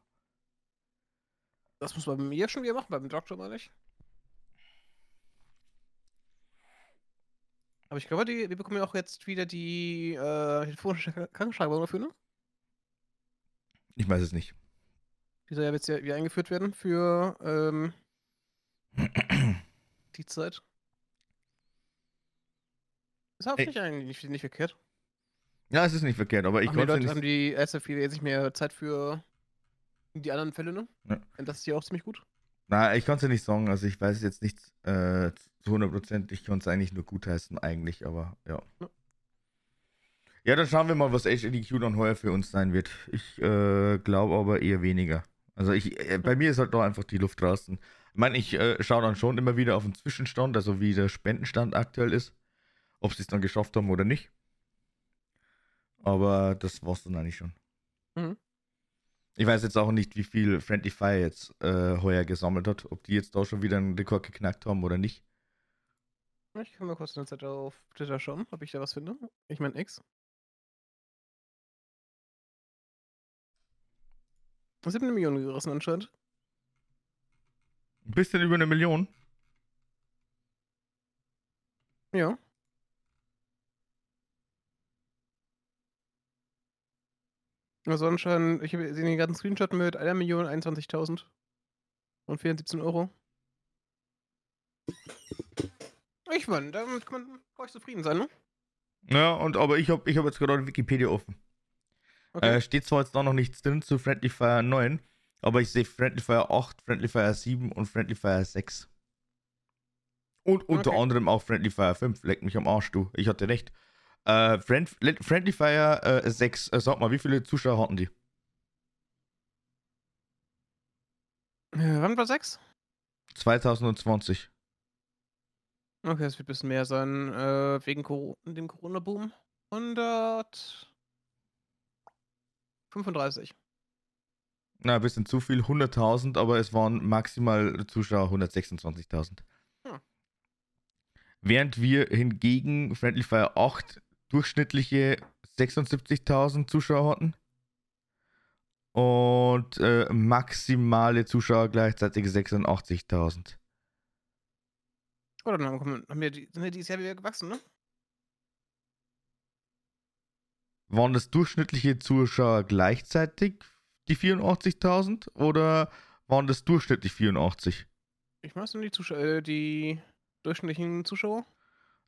Das muss man bei mir schon wieder machen, beim Doktor mal nicht. Aber ich glaube, die, wir bekommen ja auch jetzt wieder die äh, telefonische Krankenschreibung dafür, ne? Ich weiß es nicht. Die soll ja jetzt wieder eingeführt werden für ähm, die Zeit. Ist auch nicht eigentlich nicht, nicht verkehrt. Ja, es ist nicht verkehrt, aber ich glaube. Leute haben die SFP jetzt nicht mehr Zeit für die anderen Fälle, ne? Ja. Das ist ja auch ziemlich gut. Na, ich kann es ja nicht sagen. Also ich weiß jetzt nicht äh, zu 100% Ich kann es eigentlich nur gut heißen, eigentlich, aber ja. ja. Ja, dann schauen wir mal, was HADQ dann heuer für uns sein wird. Ich äh, glaube aber eher weniger. Also ich, äh, bei mir ist halt doch einfach die Luft draußen. Ich meine, ich äh, schaue dann schon immer wieder auf den Zwischenstand, also wie der Spendenstand aktuell ist. Ob sie es dann geschafft haben oder nicht. Aber das war's dann eigentlich schon. Mhm. Ich weiß jetzt auch nicht, wie viel Friendly Fire jetzt äh, heuer gesammelt hat. Ob die jetzt da schon wieder einen Rekord geknackt haben oder nicht. Ich kann mal kurz eine Zeit auf Twitter schauen, ob ich da was finde. Ich meine X. Was sind eine Million gerissen anscheinend? Ein bisschen über eine Million? Ja. Also anscheinend, ich habe den ganzen Screenshot mit 1.021.000 und 417 Euro. Ich meine, damit kann man euch zufrieden sein, ne? Ja, und aber ich habe ich hab jetzt gerade Wikipedia offen. Okay. Äh, steht zwar jetzt da noch nichts drin zu Friendly Fire 9, aber ich sehe Friendly Fire 8, Friendly Fire 7 und Friendly Fire 6. Und unter okay. anderem auch Friendly Fire 5. Leck mich am Arsch, du. Ich hatte recht. Äh, Friend, Friendly Fire äh, 6, äh, sag mal, wie viele Zuschauer hatten die? Äh, wann war 6? 2020. Okay, es wird ein bisschen mehr sein, äh, wegen Cor dem Corona-Boom. 135. Na, ein bisschen zu viel, 100.000, aber es waren maximal Zuschauer 126.000. Hm. Während wir hingegen Friendly Fire 8 durchschnittliche 76.000 Zuschauer hatten. Und äh, maximale Zuschauer gleichzeitig 86.000. Oder dann haben wir die, sind ja dieses Jahr wieder gewachsen, ne? Waren das durchschnittliche Zuschauer gleichzeitig die 84.000 oder waren das durchschnittlich 84? Ich weiß nicht, die, Zuschauer, äh, die durchschnittlichen Zuschauer.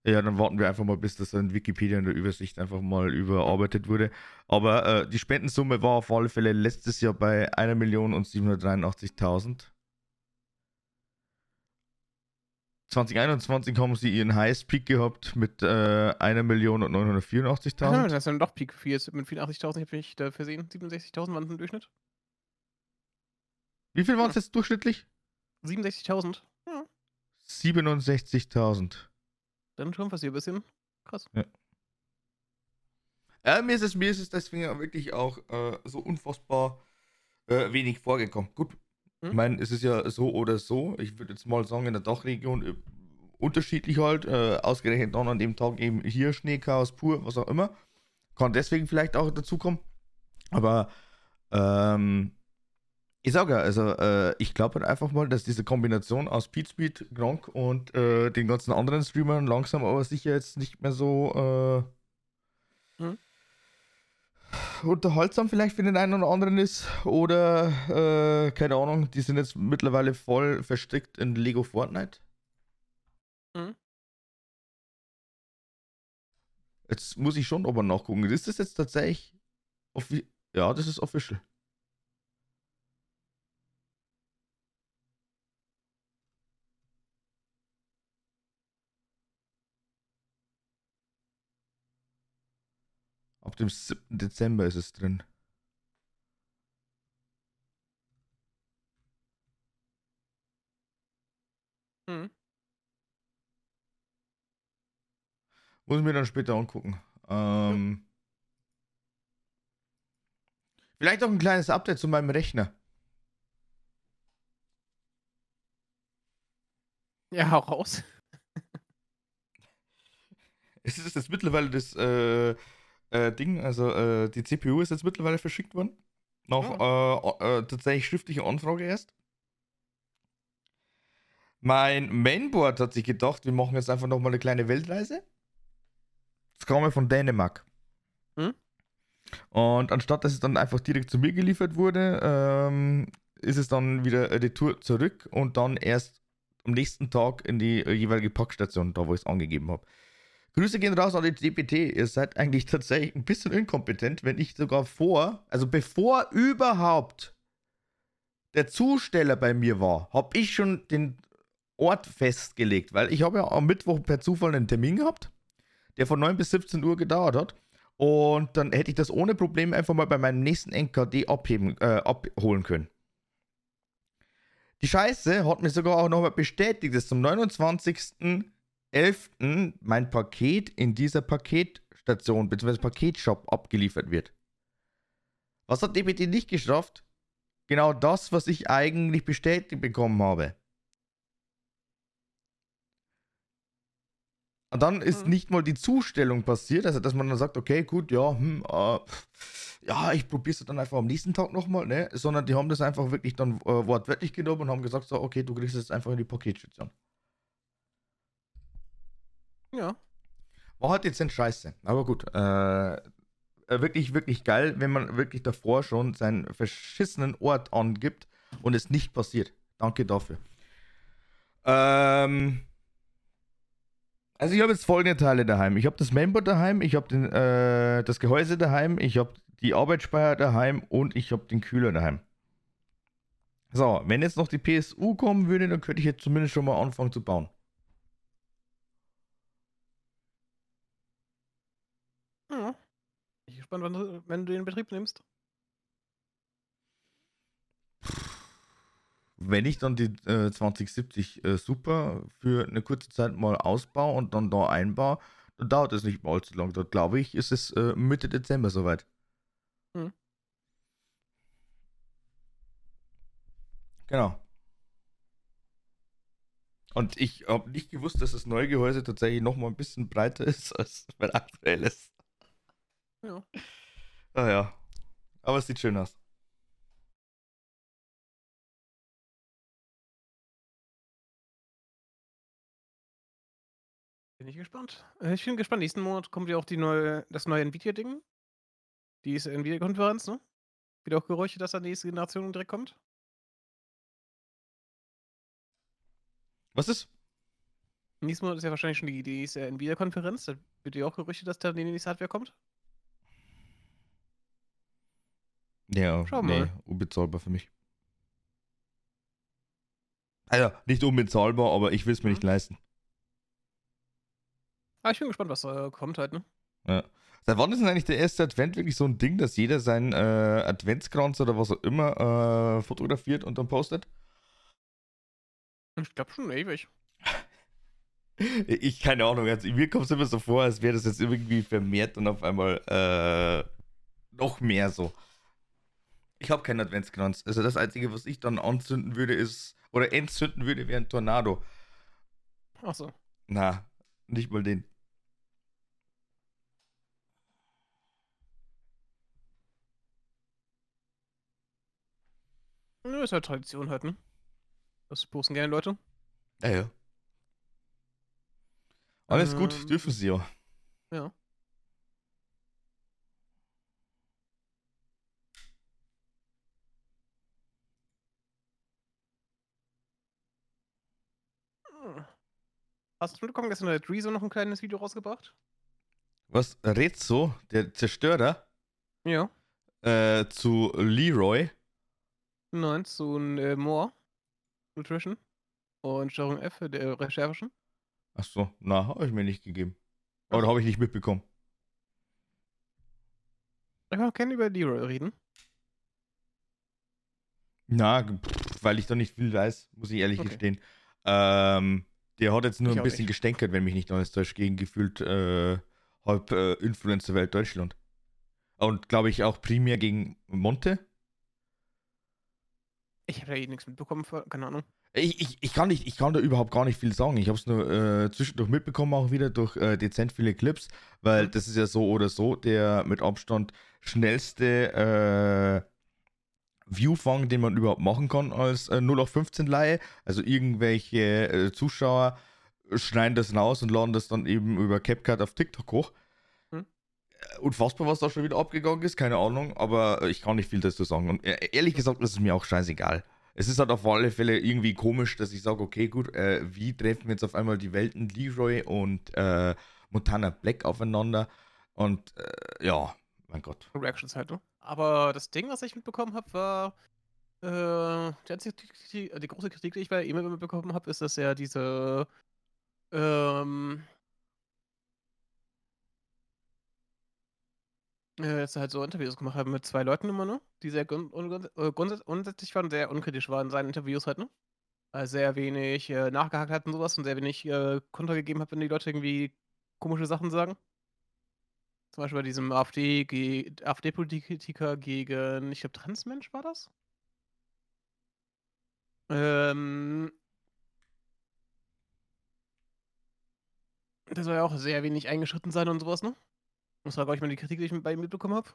Ja, dann warten wir einfach mal, bis das in Wikipedia in der Übersicht einfach mal überarbeitet wurde. Aber äh, die Spendensumme war auf alle Fälle letztes Jahr bei 1.783.000. 2021 haben sie ihren Highest Peak gehabt mit äh, 1.984.000. Ja, das ist dann doch Peak 4 mit 84.000, habe ich da versehen. 67.000 waren im Durchschnitt. Wie viel waren es ja. jetzt durchschnittlich? 67.000. Ja. 67.000. Dann schon passiert ein bisschen krass. Ja. Ja, mir ist es, mir ist es deswegen wirklich auch äh, so unfassbar äh, wenig vorgekommen. Gut, hm? ich meine, es ist ja so oder so. Ich würde jetzt mal sagen, in der Dachregion äh, unterschiedlich halt. Äh, ausgerechnet dann an dem Tag eben hier Schneechaos pur, was auch immer. Kann deswegen vielleicht auch dazukommen. Aber ähm, ich sage ja, also äh, ich glaube halt einfach mal, dass diese Kombination aus Pete Speed, Gronk und äh, den ganzen anderen Streamern langsam aber sicher jetzt nicht mehr so äh, hm? unterhaltsam vielleicht für den einen oder anderen ist. Oder, äh, keine Ahnung, die sind jetzt mittlerweile voll verstrickt in Lego Fortnite. Hm? Jetzt muss ich schon aber nachgucken. Ist das jetzt tatsächlich. Ja, das ist official. Ab dem 7. Dezember ist es drin. Hm. Muss ich mir dann später angucken. Ähm, ja. Vielleicht auch ein kleines Update zu meinem Rechner. Ja, hau raus. es ist jetzt mittlerweile das äh, äh, Ding, also äh, die CPU ist jetzt mittlerweile verschickt worden. Nach oh. äh, tatsächlich schriftliche Anfrage erst. Mein Mainboard hat sich gedacht, wir machen jetzt einfach nochmal eine kleine Weltreise. Das kam ja von Dänemark. Hm? Und anstatt dass es dann einfach direkt zu mir geliefert wurde, ähm, ist es dann wieder die Tour zurück und dann erst am nächsten Tag in die jeweilige Packstation, da wo ich es angegeben habe. Grüße gehen raus an die DPT. Ihr seid eigentlich tatsächlich ein bisschen inkompetent, wenn ich sogar vor, also bevor überhaupt der Zusteller bei mir war, habe ich schon den Ort festgelegt, weil ich habe ja am Mittwoch per Zufall einen Termin gehabt, der von 9 bis 17 Uhr gedauert hat. Und dann hätte ich das ohne Probleme einfach mal bei meinem nächsten NKD abheben, äh, abholen können. Die Scheiße hat mir sogar auch nochmal bestätigt, dass zum 29. 11. mein Paket in dieser Paketstation bzw. Paketshop abgeliefert wird. Was hat DPT nicht geschafft? Genau das, was ich eigentlich bestätigt bekommen habe. Und dann ist hm. nicht mal die Zustellung passiert, also dass man dann sagt, okay, gut, ja, hm, äh, ja, ich probiere es dann einfach am nächsten Tag nochmal, ne? Sondern die haben das einfach wirklich dann äh, wortwörtlich genommen und haben gesagt, so, okay, du kriegst es jetzt einfach in die Paketstation. Ja. War halt jetzt scheiße. Aber gut. Äh, äh, wirklich, wirklich geil, wenn man wirklich davor schon seinen verschissenen Ort angibt und es nicht passiert. Danke dafür. Ähm. Also ich habe jetzt folgende Teile daheim. Ich habe das Mainboard daheim, ich habe äh, das Gehäuse daheim, ich habe die Arbeitsspeicher daheim und ich habe den Kühler daheim. So, wenn jetzt noch die PSU kommen würde, dann könnte ich jetzt zumindest schon mal anfangen zu bauen. Gespannt, wann, wenn du den Betrieb nimmst. Wenn ich dann die äh, 2070 äh, Super für eine kurze Zeit mal ausbaue und dann da einbaue, dann dauert es nicht mal allzu lang. Dort glaube ich, ist es äh, Mitte Dezember soweit. Hm. Genau. Und ich habe nicht gewusst, dass das neue Gehäuse tatsächlich noch mal ein bisschen breiter ist als mein aktuelles. Ja. Ah ja. Aber es sieht schön aus. Bin ich gespannt. Äh, ich bin gespannt. Nächsten Monat kommt ja auch die neue, das neue Nvidia-Ding. Die ist Nvidia-Konferenz, ne? Wieder auch Gerüchte, dass da die nächste Generation direkt kommt. Was ist? Nächsten Monat ist ja wahrscheinlich schon die, die Nvidia-Konferenz. Da wird ja auch Gerüchte, dass da die nächste Hardware kommt. Ja, Schau nee, mal. unbezahlbar für mich. Also, nicht unbezahlbar, aber ich will es mir mhm. nicht leisten. Ah, ich bin gespannt, was da kommt halt, ne? Ja. Seit wann ist denn eigentlich der erste Advent wirklich so ein Ding, dass jeder seinen äh, Adventskranz oder was auch immer äh, fotografiert und dann postet? Ich glaube schon ewig. Ich, keine Ahnung, also mir kommt es immer so vor, als wäre das jetzt irgendwie vermehrt und auf einmal äh, noch mehr so. Ich habe keinen Adventskranz. Also das Einzige, was ich dann anzünden würde, ist, oder entzünden würde, wäre ein Tornado. Ach so. Na, nicht mal den. Ja, ist halt Tradition halt, ne? Das posten gerne Leute. Ja, ja. Alles ähm, gut, dürfen sie ja. Ja. Hast du mitbekommen, gestern hat Rezo noch ein kleines Video rausgebracht? Was? Rezo, der Zerstörer? Ja. Äh, zu Leroy? Nein, zu äh, Moore Nutrition und Steuerung F, der Recherchen. Ach so, na, habe ich mir nicht gegeben. Oder habe ich nicht mitbekommen. Ich kann gerne über Leroy reden. Na, pff, weil ich da nicht viel weiß, muss ich ehrlich okay. gestehen. Ähm, der hat jetzt nur ich ein bisschen gestänkert, wenn mich nicht alles täuscht, gegen gefühlt äh, halb äh, Influencer-Welt Deutschland. Und glaube ich auch primär gegen Monte. Ich habe da eh nichts mitbekommen, keine Ahnung. Ich, ich, ich, kann nicht, ich kann da überhaupt gar nicht viel sagen. Ich habe es nur äh, zwischendurch mitbekommen, auch wieder durch äh, dezent viele Clips, weil mhm. das ist ja so oder so der mit Abstand schnellste äh, Viewfang, den man überhaupt machen kann als äh, 0 auf 15 Laie. Also irgendwelche äh, Zuschauer schneiden das raus und laden das dann eben über CapCut auf TikTok hoch. Hm. Unfassbar, was da schon wieder abgegangen ist, keine Ahnung, aber ich kann nicht viel dazu sagen. Und äh, ehrlich gesagt, das ist mir auch scheißegal. Es ist halt auf alle Fälle irgendwie komisch, dass ich sage, okay, gut, äh, wie treffen jetzt auf einmal die Welten Leroy und äh, Montana Black aufeinander? Und äh, ja, mein Gott. Reactions halt? Aber das Ding, was ich mitbekommen habe, war. Äh, die, die, die, große Kritik, die ich bei ihm mitbekommen habe, ist, dass er diese. Ähm, äh, dass er halt so Interviews gemacht hat mit zwei Leuten immer, ne? Die sehr äh, grundsätzlich waren, sehr unkritisch waren in seinen Interviews halt, ne? Also sehr wenig äh, nachgehakt hat und sowas und sehr wenig äh, Konter gegeben hat, wenn die Leute irgendwie komische Sachen sagen. Zum Beispiel bei diesem AfD-Politiker AfD gegen, ich glaube, Transmensch war das? Ähm. Der soll ja auch sehr wenig eingeschritten sein und sowas, ne? Das war, glaube ich, mal die Kritik, die ich bei ihm mitbekommen habe.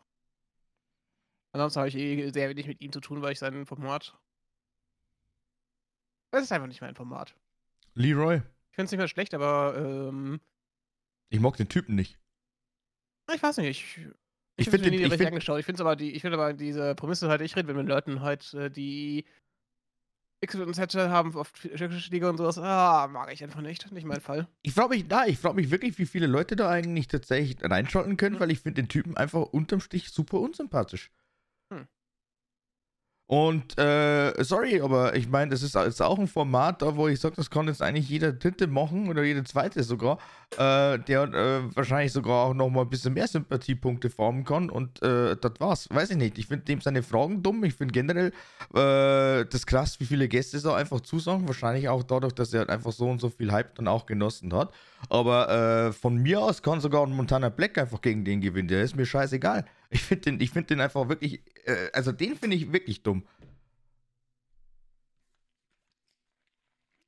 Ansonsten habe ich eh sehr wenig mit ihm zu tun, weil ich sein Format. Das ist einfach nicht mein Format. Leroy. Ich finde es nicht mehr schlecht, aber. Ähm, ich mag den Typen nicht. Ich weiß nicht, ich, ich, ich finde nie ich find, angeschaut. Ich finde aber die, ich finde aber diese Prämisse halt, ich rede mit Leuten halt, äh, die X und Z haben auf Liga und sowas. Ah, mag ich einfach nicht. Nicht mein Fall. Ich frage mich, da, ich frage mich wirklich, wie viele Leute da eigentlich tatsächlich reinschalten können, mhm. weil ich finde den Typen einfach unterm Stich super unsympathisch. Und äh, sorry, aber ich meine, das ist, ist, auch ein Format, da wo ich sage, das kann jetzt eigentlich jeder Dritte machen oder jeder Zweite sogar, äh, der äh, wahrscheinlich sogar auch nochmal ein bisschen mehr Sympathiepunkte formen kann und äh, das war's. Weiß ich nicht. Ich finde dem seine Fragen dumm. Ich finde generell äh, das krass, wie viele Gäste so einfach zusagen. Wahrscheinlich auch dadurch, dass er halt einfach so und so viel Hype dann auch genossen hat. Aber äh, von mir aus kann sogar ein Montana Black einfach gegen den gewinnen. Der ist mir scheißegal. Ich finde den, find den einfach wirklich, äh, also den finde ich wirklich dumm.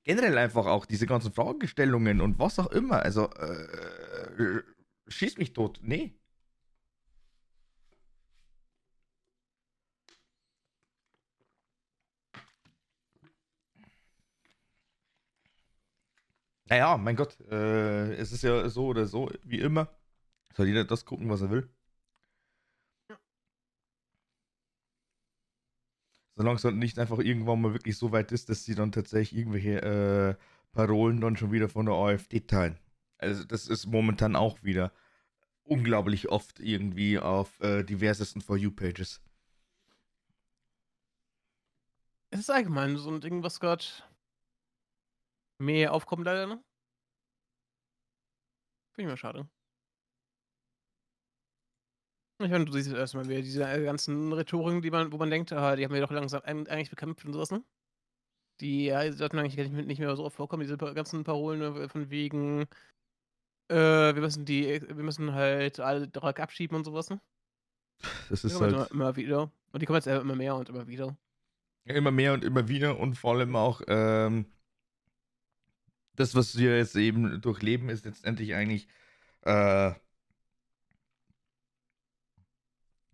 Generell einfach auch diese ganzen Fragestellungen und was auch immer. Also, äh, schieß mich tot. Nee. Naja, mein Gott, äh, es ist ja so oder so, wie immer. Soll jeder das gucken, was er will. Solange es nicht einfach irgendwann mal wirklich so weit ist, dass sie dann tatsächlich irgendwelche äh, Parolen dann schon wieder von der AfD teilen. Also das ist momentan auch wieder unglaublich oft irgendwie auf äh, diversesten For You-Pages. Es ist allgemein so ein Ding, was gerade mehr aufkommt, leider, ne? Finde ich mal schade. Ich meine, du siehst erstmal wieder diese äh, ganzen Rhetoriken, die man, wo man denkt, ah, die haben wir doch langsam eigentlich bekämpft und sowas, ne? Die ja, sollten eigentlich nicht mehr so oft vorkommen, diese ganzen Parolen ne, von wegen, äh, wir müssen die, wir müssen halt alle Dreck abschieben und sowas, ne? Das ist halt. Immer, immer, wieder. Und die kommen jetzt immer mehr und immer wieder. Immer mehr und immer wieder und vor allem auch, ähm, das, was wir jetzt eben durchleben, ist letztendlich eigentlich äh,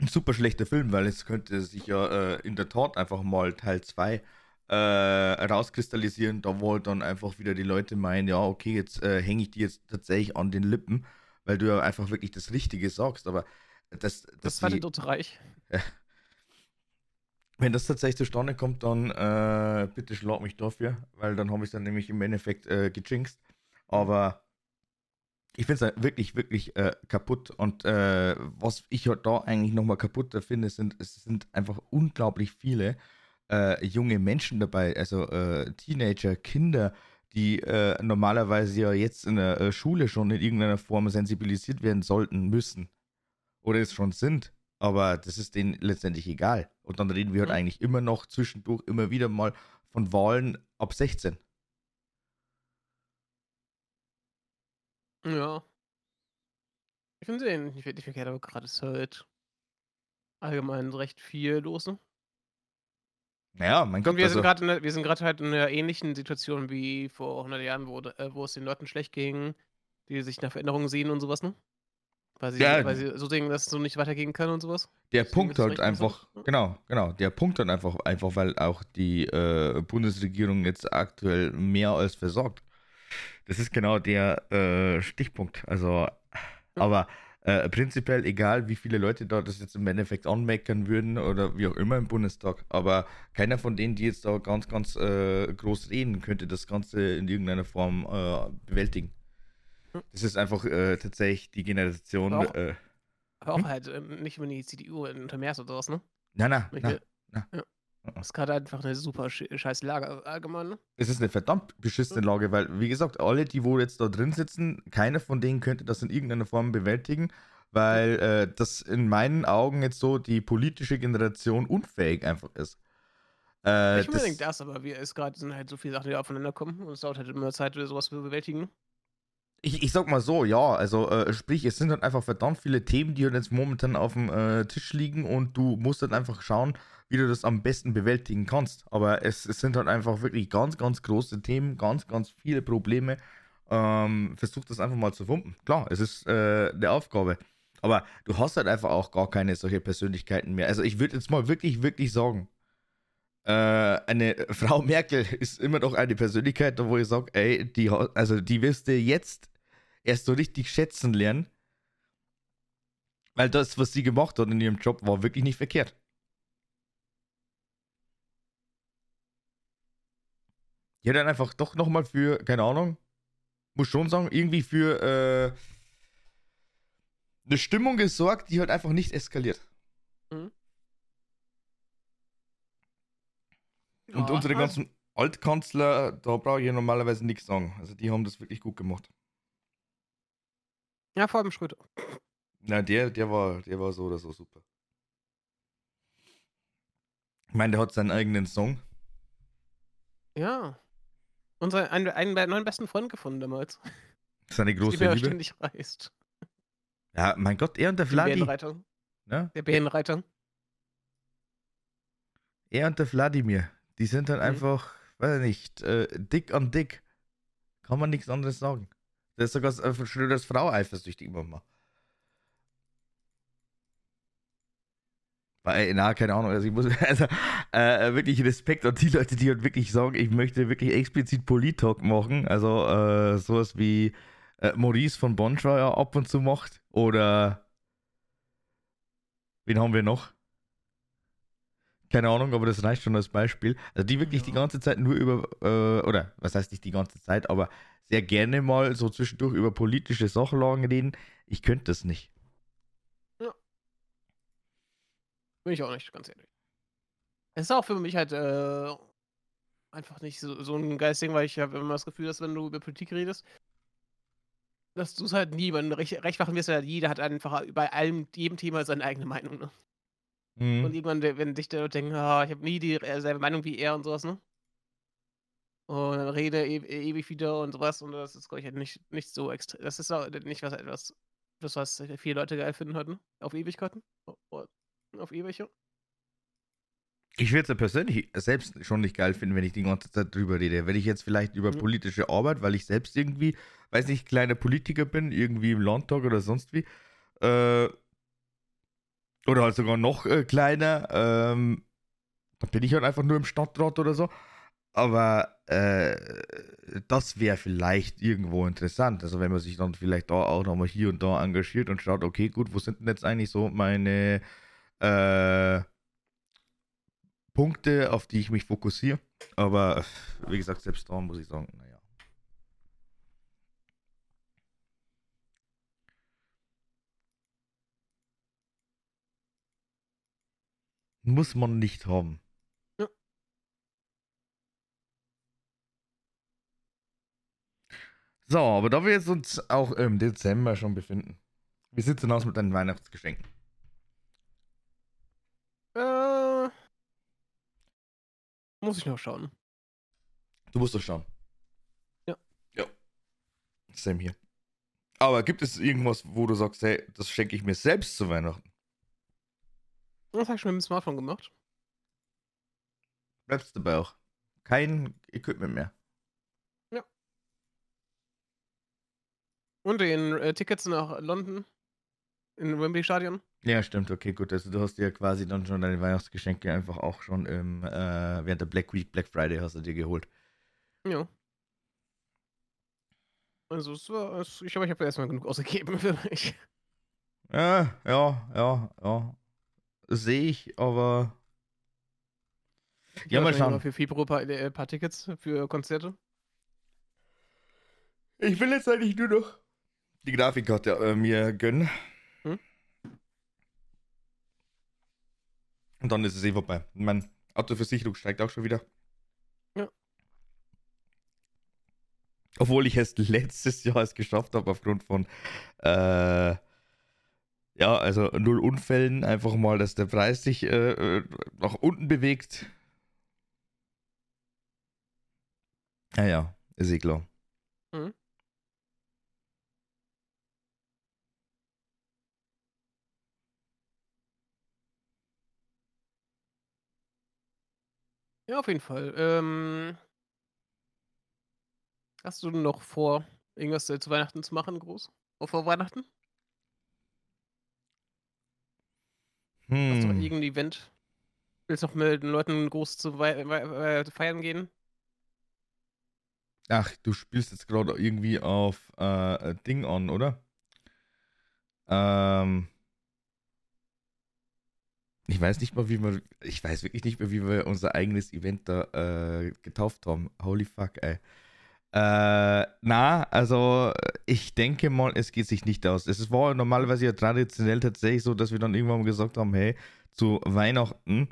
ein super schlechter Film, weil es könnte sich ja äh, in der Tat einfach mal Teil 2 äh, rauskristallisieren, da wo dann einfach wieder die Leute meinen, ja, okay, jetzt äh, hänge ich dir jetzt tatsächlich an den Lippen, weil du ja einfach wirklich das Richtige sagst, aber das... Das, das war der Dritte Reich. Ja. Wenn das tatsächlich zustande kommt, dann äh, bitte schlag mich dafür, weil dann habe ich es dann nämlich im Endeffekt äh, gejinxt. Aber ich finde es wirklich, wirklich äh, kaputt. Und äh, was ich halt da eigentlich nochmal kaputter finde, sind, es sind einfach unglaublich viele äh, junge Menschen dabei, also äh, Teenager, Kinder, die äh, normalerweise ja jetzt in der äh, Schule schon in irgendeiner Form sensibilisiert werden sollten, müssen. Oder es schon sind. Aber das ist denen letztendlich egal. Und dann reden wir halt mhm. eigentlich immer noch zwischendurch immer wieder mal von Wahlen ab 16. Ja. Ich finde es nicht wirklich verkehrt, aber gerade ist halt allgemein recht viel los. Ne? Naja, mein Gott. wir, also, sind grad wir sind gerade halt in einer ähnlichen Situation wie vor 100 Jahren, wo, äh, wo es den Leuten schlecht ging, die sich nach Veränderungen sehen und sowas, ne? Weil sie, ja, weil sie so sehen, dass es so nicht weitergehen kann und sowas. Der Deswegen Punkt halt einfach, so. genau, genau, der Punkt halt einfach, einfach weil auch die äh, Bundesregierung jetzt aktuell mehr als versorgt. Das ist genau der äh, Stichpunkt. Also, aber äh, prinzipiell egal, wie viele Leute da das jetzt im Endeffekt anmeckern würden oder wie auch immer im Bundestag, aber keiner von denen, die jetzt da ganz, ganz äh, groß reden, könnte das Ganze in irgendeiner Form äh, bewältigen. Das ist einfach äh, tatsächlich die Generation. Aber auch, äh, auch hm? halt nicht über die CDU unter Merz oder sowas, ne? Nein, nein. Na, na. Ja. Das ist gerade einfach eine super scheiß Lage allgemein, ne? Es ist eine verdammt beschissene Lage, weil, wie gesagt, alle, die wo jetzt da drin sitzen, keiner von denen könnte das in irgendeiner Form bewältigen, weil äh, das in meinen Augen jetzt so die politische Generation unfähig einfach ist. Äh, Nicht unbedingt das, das aber wir ist gerade sind halt so viele Sachen, die aufeinander kommen und es dauert halt immer Zeit, sowas zu bewältigen ich, ich sag mal so, ja, also äh, sprich, es sind halt einfach verdammt viele Themen, die halt jetzt momentan auf dem äh, Tisch liegen und du musst halt einfach schauen, wie du das am besten bewältigen kannst. Aber es, es sind halt einfach wirklich ganz, ganz große Themen, ganz, ganz viele Probleme. Ähm, versuch das einfach mal zu wumpen. Klar, es ist äh, eine Aufgabe. Aber du hast halt einfach auch gar keine solche Persönlichkeiten mehr. Also ich würde jetzt mal wirklich, wirklich sagen, eine Frau Merkel ist immer noch eine Persönlichkeit, wo ich sage, ey, die, also die wirst du jetzt erst so richtig schätzen lernen. Weil das, was sie gemacht hat in ihrem Job, war wirklich nicht verkehrt. Die hat dann einfach doch nochmal für, keine Ahnung, muss schon sagen, irgendwie für äh, eine Stimmung gesorgt, die halt einfach nicht eskaliert. Mhm. Und ja, unsere ganzen Altkanzler, da brauche ich ja normalerweise nichts sagen. Also die haben das wirklich gut gemacht. Ja, vor allem Schröder. Na, der, der war, der war so oder so super. Ich meine, der hat seinen eigenen Song. Ja. Und einen, einen neuen besten Freund gefunden damals. Seine große die Liebe. ständig reist. Ja, mein Gott, er und der Vladi. Der Bärenreiter. Ja? Der Bärenreiter. Er und der Vladimir. Die sind dann halt mhm. einfach, weiß ich nicht, äh, dick an dick. Kann man nichts anderes sagen. Da ist sogar äh, Schröders Frau eifersüchtig immer mal. Äh, na, keine Ahnung. Also ich muss also, äh, wirklich Respekt an die Leute, die halt wirklich sagen, ich möchte wirklich explizit Polit-Talk machen. Also äh, sowas wie äh, Maurice von Bonschreier ab und zu macht. Oder wen haben wir noch? Keine Ahnung, aber das reicht schon als Beispiel. Also die wirklich ja. die ganze Zeit nur über, äh, oder was heißt nicht die ganze Zeit, aber sehr gerne mal so zwischendurch über politische Sachlagen reden. Ich könnte das nicht. Ja. Bin ich auch nicht, ganz ehrlich. Es ist auch für mich halt äh, einfach nicht so, so ein geiles Ding, weil ich habe immer das Gefühl, dass wenn du über Politik redest, dass du es halt niemandem recht, recht machen wirst, weil jeder hat einfach bei allem, jedem Thema seine eigene Meinung, ne? Mhm. Und irgendwann, wenn dich der denken, oh, ich habe nie dieselbe äh, Meinung wie er und sowas, ne? Und dann rede e ewig wieder und sowas und das ist, glaube ich, halt nicht, nicht so extrem. Das ist auch nicht was etwas, das, was viele Leute geil finden heute, ne? Auf Ewigkeiten. Auf ewig, ja. Ich würde es ja persönlich selbst schon nicht geil finden, wenn ich die ganze Zeit drüber rede. Wenn ich jetzt vielleicht über mhm. politische Arbeit, weil ich selbst irgendwie, weiß nicht, kleiner Politiker bin, irgendwie im Landtag oder sonst wie, äh, oder halt sogar noch äh, kleiner. Ähm, dann bin ich halt einfach nur im Stadtrat oder so. Aber äh, das wäre vielleicht irgendwo interessant. Also wenn man sich dann vielleicht da auch nochmal hier und da engagiert und schaut, okay, gut, wo sind denn jetzt eigentlich so meine äh, Punkte, auf die ich mich fokussiere. Aber wie gesagt, selbst da muss ich sagen, naja. Muss man nicht haben. Ja. So, aber da wir jetzt uns auch im Dezember schon befinden. Wie sieht es denn aus mit deinen Weihnachtsgeschenken? Äh, muss ich noch schauen. Du musst doch schauen. Ja. Ja. Sam hier. Aber gibt es irgendwas, wo du sagst, hey, das schenke ich mir selbst zu Weihnachten? Das habe ich schon mit dem Smartphone gemacht. Bleibst dabei auch. Kein Equipment mehr. Ja. Und den äh, Tickets nach London. In Wembley Stadion. Ja, stimmt. Okay, gut. Also du hast dir quasi dann schon deine Weihnachtsgeschenke einfach auch schon im, äh, während der Black Week, Black Friday hast du dir geholt. Ja. Also es war, ich glaube, ich habe erstmal genug ausgegeben für mich. Ja, ja, ja, ja sehe ich, aber. Ja, mal schauen. Für Fibro paar, äh, paar Tickets für Konzerte. Ich will jetzt eigentlich nur noch die Grafikkarte äh, mir gönnen. Hm? Und dann ist es eh vorbei. Mein Autoversicherung steigt auch schon wieder. Ja. Obwohl ich es letztes Jahr es geschafft habe, aufgrund von äh, ja, also null Unfällen, einfach mal, dass der Preis sich äh, äh nach unten bewegt. Naja, ist eh klar. Mhm. Ja, auf jeden Fall. Ähm, hast du noch vor, irgendwas äh, zu Weihnachten zu machen, groß? Vor Weihnachten? Hm. Hast du irgendein Event? Willst du noch mit den Leuten groß zu feiern gehen? Ach, du spielst jetzt gerade irgendwie auf äh, Ding on, oder? Ähm. Ich weiß nicht mal, wie wir. Ich weiß wirklich nicht mehr, wie wir unser eigenes Event da äh, getauft haben. Holy fuck, ey. Äh, na, also ich denke mal, es geht sich nicht aus. Es war normalerweise ja traditionell tatsächlich so, dass wir dann irgendwann mal gesagt haben, hey, zu Weihnachten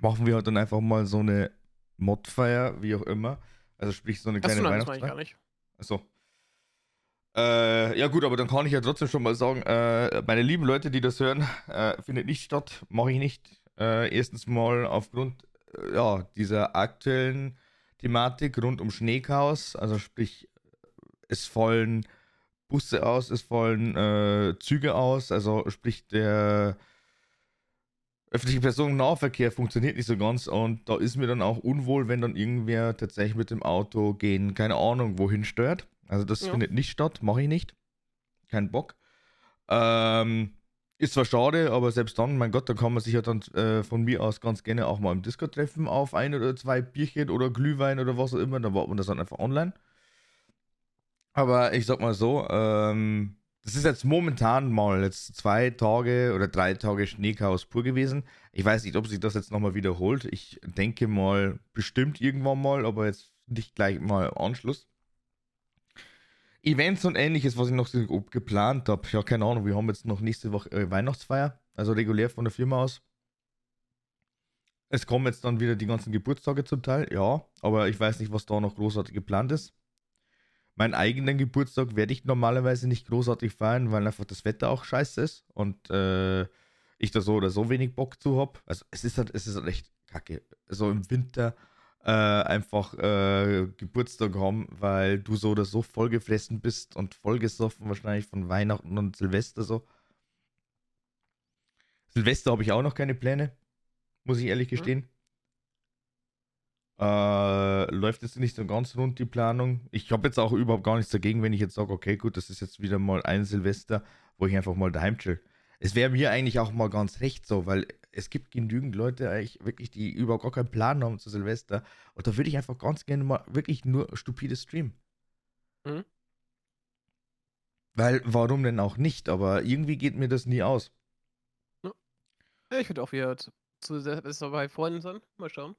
machen wir halt dann einfach mal so eine Modfeier, wie auch immer. Also sprich so eine kleine Weihnachtsfeier. Das ich gar nicht. Achso. Äh, ja gut, aber dann kann ich ja trotzdem schon mal sagen, äh, meine lieben Leute, die das hören, äh, findet nicht statt, mache ich nicht. Äh, erstens mal aufgrund äh, ja, dieser aktuellen Thematik rund um Schneechaos. Also sprich, es fallen Busse aus, es fallen äh, Züge aus. Also sprich, der öffentliche Personennahverkehr funktioniert nicht so ganz und da ist mir dann auch unwohl, wenn dann irgendwer tatsächlich mit dem Auto gehen, keine Ahnung, wohin stört. Also das ja. findet nicht statt, mache ich nicht. Kein Bock. Ähm, Ist zwar schade, aber selbst dann, mein Gott, da kann man sich ja dann äh, von mir aus ganz gerne auch mal im Discord treffen auf ein oder zwei Bierchen oder Glühwein oder was auch immer. Dann warten wir das dann einfach online. Aber ich sag mal so, ähm, das ist jetzt momentan mal jetzt zwei Tage oder drei Tage Schneechaos pur gewesen. Ich weiß nicht, ob sich das jetzt nochmal wiederholt. Ich denke mal, bestimmt irgendwann mal, aber jetzt nicht gleich mal Anschluss. Events und ähnliches, was ich noch geplant habe. Ja, keine Ahnung, wir haben jetzt noch nächste Woche äh, Weihnachtsfeier, also regulär von der Firma aus. Es kommen jetzt dann wieder die ganzen Geburtstage zum Teil, ja, aber ich weiß nicht, was da noch großartig geplant ist. Meinen eigenen Geburtstag werde ich normalerweise nicht großartig feiern, weil einfach das Wetter auch scheiße ist und äh, ich da so oder so wenig Bock zu habe. Also es ist halt, es ist halt echt kacke. So im Winter äh, einfach äh, Geburtstag haben, weil du so oder so vollgefressen bist und vollgesoffen wahrscheinlich von Weihnachten und Silvester so. Silvester habe ich auch noch keine Pläne, muss ich ehrlich mhm. gestehen. Äh, läuft jetzt nicht so ganz rund die Planung. Ich habe jetzt auch überhaupt gar nichts dagegen, wenn ich jetzt sage, okay, gut, das ist jetzt wieder mal ein Silvester, wo ich einfach mal daheim chill. Es wäre mir eigentlich auch mal ganz recht so, weil es gibt genügend Leute eigentlich wirklich, die überhaupt gar keinen Plan haben zu Silvester. Und da würde ich einfach ganz gerne mal wirklich nur stupide streamen. Mhm. Weil, warum denn auch nicht? Aber irgendwie geht mir das nie aus. Ja, ich würde auch wieder zu Silvester bei Freunden sein. Mal schauen.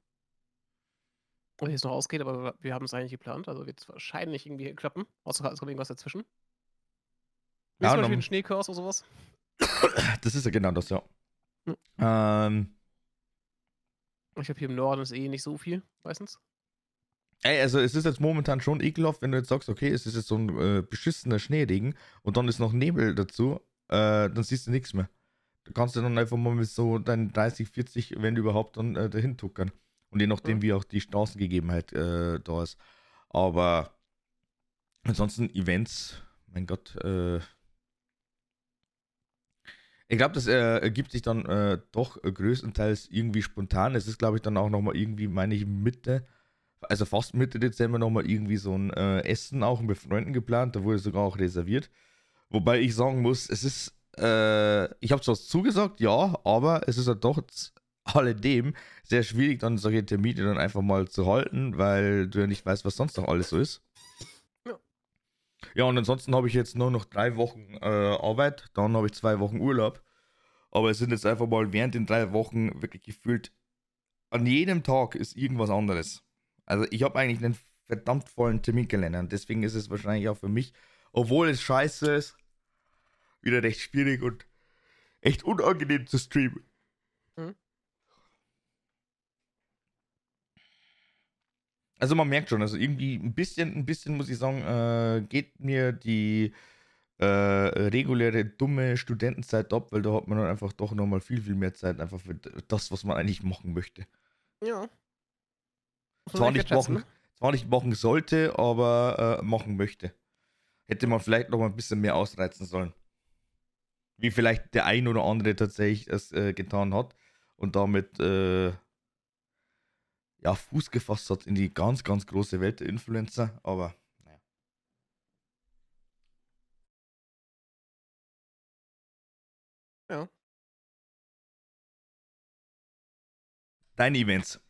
Wie es noch ausgeht, aber wir haben es eigentlich geplant. Also wird es wahrscheinlich irgendwie klappen. Außer es kommt irgendwas dazwischen. Wie ja, zum Beispiel ein Schneekurs oder sowas. Das ist ja genau das, ja. Hm. Ähm, ich habe hier im Norden ist eh nicht so viel, meistens. Ey, also es ist jetzt momentan schon ekelhaft, wenn du jetzt sagst, okay, es ist jetzt so ein äh, beschissener Schneeregen und dann ist noch Nebel dazu, äh, dann siehst du nichts mehr. Du kannst ja dann einfach mal mit so deinen 30, 40, wenn überhaupt, dann äh, dahin tuckern. Und je nachdem, ja. wie auch die Straßengegebenheit äh, da ist. Aber ansonsten Events, mein Gott, äh, ich glaube, das äh, ergibt sich dann äh, doch größtenteils irgendwie spontan. Es ist, glaube ich, dann auch nochmal irgendwie, meine ich, Mitte, also fast Mitte Dezember nochmal irgendwie so ein äh, Essen auch mit Freunden geplant. Da wurde sogar auch reserviert. Wobei ich sagen muss, es ist, äh, ich habe zwar zugesagt, ja, aber es ist ja halt doch alledem sehr schwierig, dann solche Termine dann einfach mal zu halten, weil du ja nicht weißt, was sonst noch alles so ist. Ja, und ansonsten habe ich jetzt nur noch drei Wochen äh, Arbeit, dann habe ich zwei Wochen Urlaub. Aber es sind jetzt einfach mal während den drei Wochen wirklich gefühlt, an jedem Tag ist irgendwas anderes. Also ich habe eigentlich einen verdammt vollen Terminkalender und deswegen ist es wahrscheinlich auch für mich, obwohl es scheiße ist, wieder recht schwierig und echt unangenehm zu streamen. Mhm. Also man merkt schon, also irgendwie ein bisschen, ein bisschen muss ich sagen, äh, geht mir die äh, reguläre dumme Studentenzeit ab, weil da hat man dann einfach doch nochmal viel, viel mehr Zeit einfach für das, was man eigentlich machen möchte. Ja. Zwar nicht, machen, zwar nicht machen sollte, aber äh, machen möchte. Hätte man vielleicht noch mal ein bisschen mehr ausreizen sollen. Wie vielleicht der ein oder andere tatsächlich es äh, getan hat und damit äh, ja, Fuß gefasst hat in die ganz, ganz große Welt der Influencer, aber naja. Ja. Deine Events.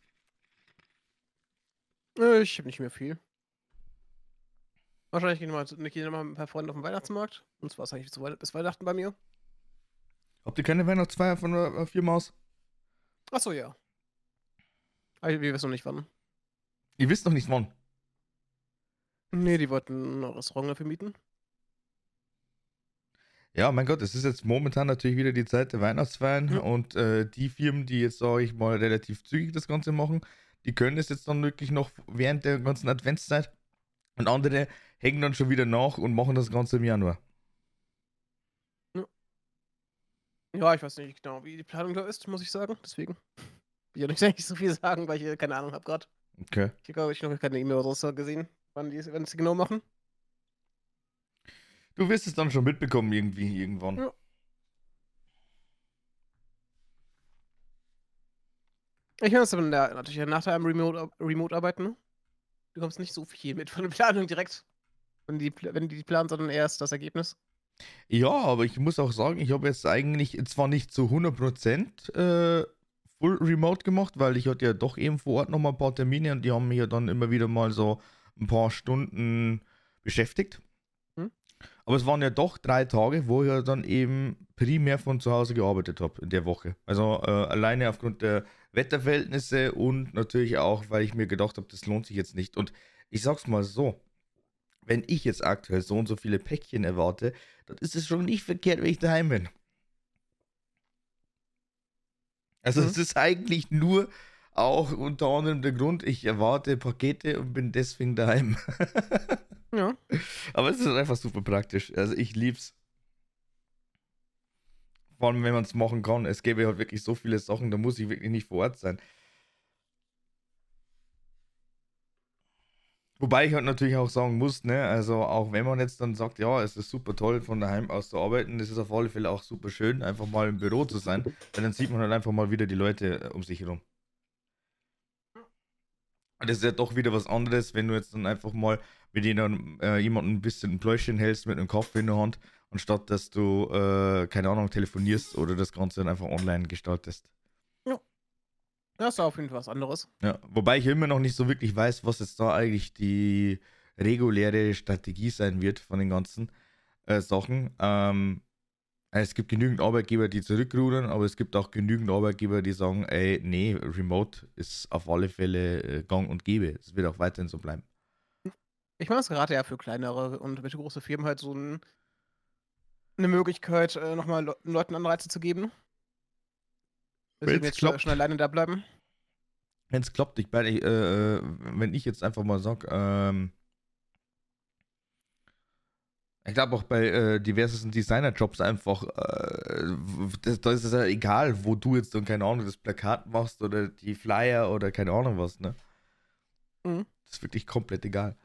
Äh, ich habe nicht mehr viel. Wahrscheinlich gehen wir mal, gehen wir mal ein paar Freunden auf den Weihnachtsmarkt. Und zwar ist eigentlich bis Weihnachten bei mir. Habt ihr keine Weihnachtsfeier von der Firma aus? Achso, ja. Aber wir wissen noch nicht wann. Ihr wisst noch nicht wann? Nee, die wollten ein Restaurant dafür mieten. Ja, mein Gott, es ist jetzt momentan natürlich wieder die Zeit der Weihnachtsfeiern ja. und äh, die Firmen, die jetzt, sage ich mal, relativ zügig das Ganze machen, die können es jetzt dann wirklich noch während der ganzen Adventszeit und andere hängen dann schon wieder nach und machen das Ganze im Januar. Ja, ja ich weiß nicht genau, wie die Planung da ist, muss ich sagen, deswegen. Ich will nicht so viel sagen, weil ich keine Ahnung habe gerade. Okay. Ich glaube, ich habe noch keine E-Mail oder so gesehen, wann die wenn sie genau machen. Du wirst es dann schon mitbekommen, irgendwie, irgendwann. Ja. Ich höre es aber natürlich nach deinem Remote, Remote arbeiten. Ne? Du kommst nicht so viel mit von der Planung direkt. Wenn die, wenn die planen, sondern erst das Ergebnis. Ja, aber ich muss auch sagen, ich habe jetzt eigentlich zwar nicht zu 100% äh, full remote gemacht, weil ich hatte ja doch eben vor Ort nochmal ein paar Termine und die haben mich ja dann immer wieder mal so ein paar Stunden beschäftigt. Hm? Aber es waren ja doch drei Tage, wo ich ja dann eben primär von zu Hause gearbeitet habe in der Woche. Also äh, alleine aufgrund der Wetterverhältnisse und natürlich auch, weil ich mir gedacht habe, das lohnt sich jetzt nicht. Und ich sag's mal so, wenn ich jetzt aktuell so und so viele Päckchen erwarte, dann ist es schon nicht verkehrt, wenn ich daheim bin. Also es mhm. ist eigentlich nur auch unter anderem der Grund, ich erwarte Pakete und bin deswegen daheim. ja. Aber es ist einfach super praktisch. Also ich lieb's. Vor allem, wenn man es machen kann. Es gäbe halt wirklich so viele Sachen, da muss ich wirklich nicht vor Ort sein. Wobei ich halt natürlich auch sagen muss, ne, also auch wenn man jetzt dann sagt, ja, es ist super toll, von daheim aus zu arbeiten, es ist auf alle Fälle auch super schön, einfach mal im Büro zu sein, weil dann sieht man halt einfach mal wieder die Leute äh, um sich herum. Und das ist ja doch wieder was anderes, wenn du jetzt dann einfach mal mit jemandem, äh, jemandem ein bisschen ein Pläuschen hältst mit einem Kaffee in der Hand, anstatt dass du, äh, keine Ahnung, telefonierst oder das Ganze dann einfach online gestaltest. Das ist auf jeden Fall was anderes. Ja, wobei ich immer noch nicht so wirklich weiß, was jetzt da eigentlich die reguläre Strategie sein wird von den ganzen äh, Sachen. Ähm, es gibt genügend Arbeitgeber, die zurückrudern, aber es gibt auch genügend Arbeitgeber, die sagen, ey, nee, Remote ist auf alle Fälle äh, gang und gäbe. Es wird auch weiterhin so bleiben. Ich mache es gerade ja für kleinere und mittelgroße Firmen halt so ein, eine Möglichkeit, äh, nochmal Le Leuten Anreize zu geben. Deswegen jetzt klappt, schon alleine da bleiben. Wenn es klappt, ich, äh, äh, wenn ich jetzt einfach mal sage, ähm, ich glaube auch bei äh, diversen Designer-Jobs einfach, äh, da ist es ja egal, wo du jetzt dann, keine Ahnung, das Plakat machst oder die Flyer oder keine Ahnung was, ne? Mhm. Das ist wirklich komplett egal.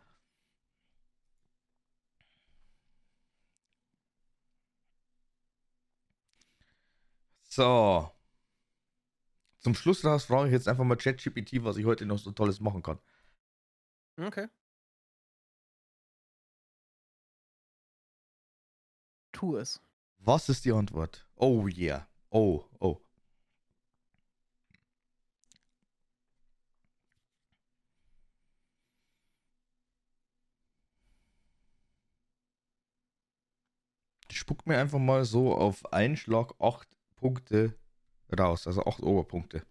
So. Zum Schluss frage ich jetzt einfach mal ChatGPT, was ich heute noch so Tolles machen kann. Okay. Tu es. Was ist die Antwort? Oh yeah. Oh, oh. Spuckt mir einfach mal so auf einen Schlag acht Punkte raus. Also acht Oberpunkte.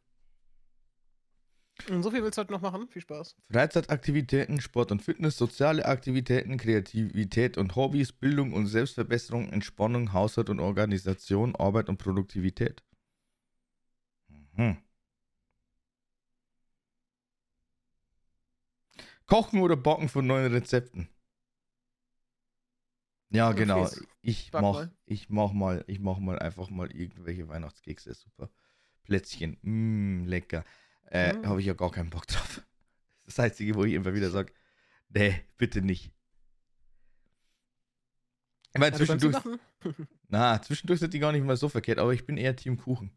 Und so viel willst du heute noch machen? Viel Spaß. Freizeitaktivitäten, Sport und Fitness, soziale Aktivitäten, Kreativität und Hobbys, Bildung und Selbstverbesserung, Entspannung, Haushalt und Organisation, Arbeit und Produktivität. Mhm. Kochen oder Backen von neuen Rezepten. Ja, genau. Ich mach, ich mach mal, ich mach mal einfach mal irgendwelche Weihnachtskekse. Super. Plätzchen. Mmm, lecker. Äh, mhm. Habe ich ja gar keinen Bock drauf. Das Einzige, wo ich immer wieder sage, nee, bitte nicht. Ich meine, zwischendurch. na, zwischendurch sind die gar nicht mal so verkehrt, aber ich bin eher Team Kuchen.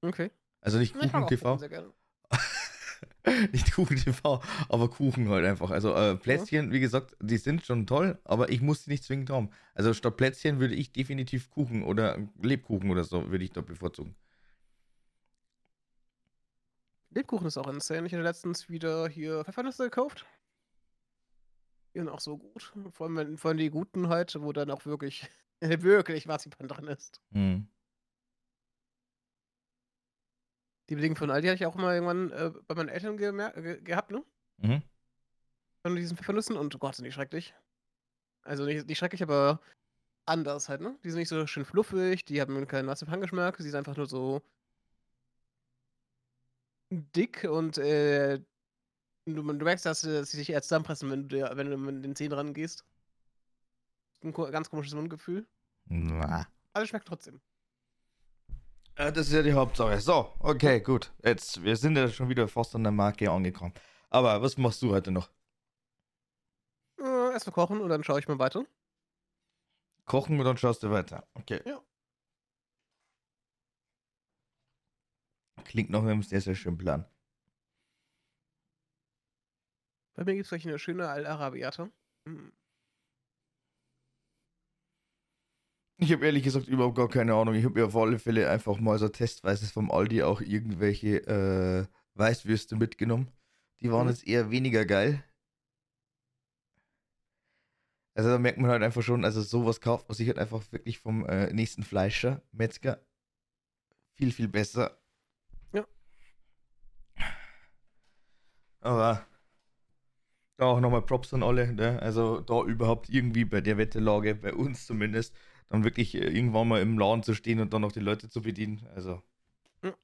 Okay. Also nicht Kuchen TV. Nicht Kuchen TV, aber Kuchen halt einfach. Also äh, Plätzchen, wie gesagt, die sind schon toll, aber ich muss sie nicht zwingend haben. Also statt Plätzchen würde ich definitiv Kuchen oder Lebkuchen oder so würde ich da bevorzugen. Lebkuchen ist auch insane. Ich hatte letztens wieder hier Pfeffernüsse gekauft. Die sind auch so gut. Vor allem, vor allem die guten halt, wo dann auch wirklich, wirklich Marzipan drin ist. Mhm. Die Bedingungen von Aldi hatte ich auch mal irgendwann äh, bei meinen Eltern ge gehabt, ne? Mhm. Von diesen Pfeffernüssen und oh Gott, sind die schrecklich. Also nicht, nicht schrecklich, aber anders halt, ne? Die sind nicht so schön fluffig, die haben keinen Marzipan-Geschmack, sie sind einfach nur so dick und äh, du, du merkst, dass, dass sie sich eher zusammenpressen, wenn du, wenn du mit den Zähnen rangehst. Ein ganz komisches Mundgefühl. Na. Aber schmeckt trotzdem. Ja, das ist ja die Hauptsache. So, okay, gut. Jetzt, wir sind ja schon wieder fast an der Marke angekommen. Aber was machst du heute noch? Äh, erst mal kochen und dann schaue ich mal weiter. Kochen und dann schaust du weiter. Okay. Ja. Klingt nach einem sehr, sehr schönen Plan. Bei mir gibt es gleich eine schöne Al-Arabiate. Hm. Ich habe ehrlich gesagt überhaupt gar keine Ahnung. Ich habe mir auf alle Fälle einfach mal so testweise vom Aldi auch irgendwelche äh, Weißwürste mitgenommen. Die waren mhm. jetzt eher weniger geil. Also da merkt man halt einfach schon, also sowas kauft man sich halt einfach wirklich vom äh, nächsten Fleischer, Metzger. Viel, viel besser. Ja. Aber da auch nochmal Props an alle, ne? Also da überhaupt irgendwie bei der Wetterlage, bei uns zumindest, dann wirklich äh, irgendwann mal im Laden zu stehen und dann noch die Leute zu bedienen. Also. Ja.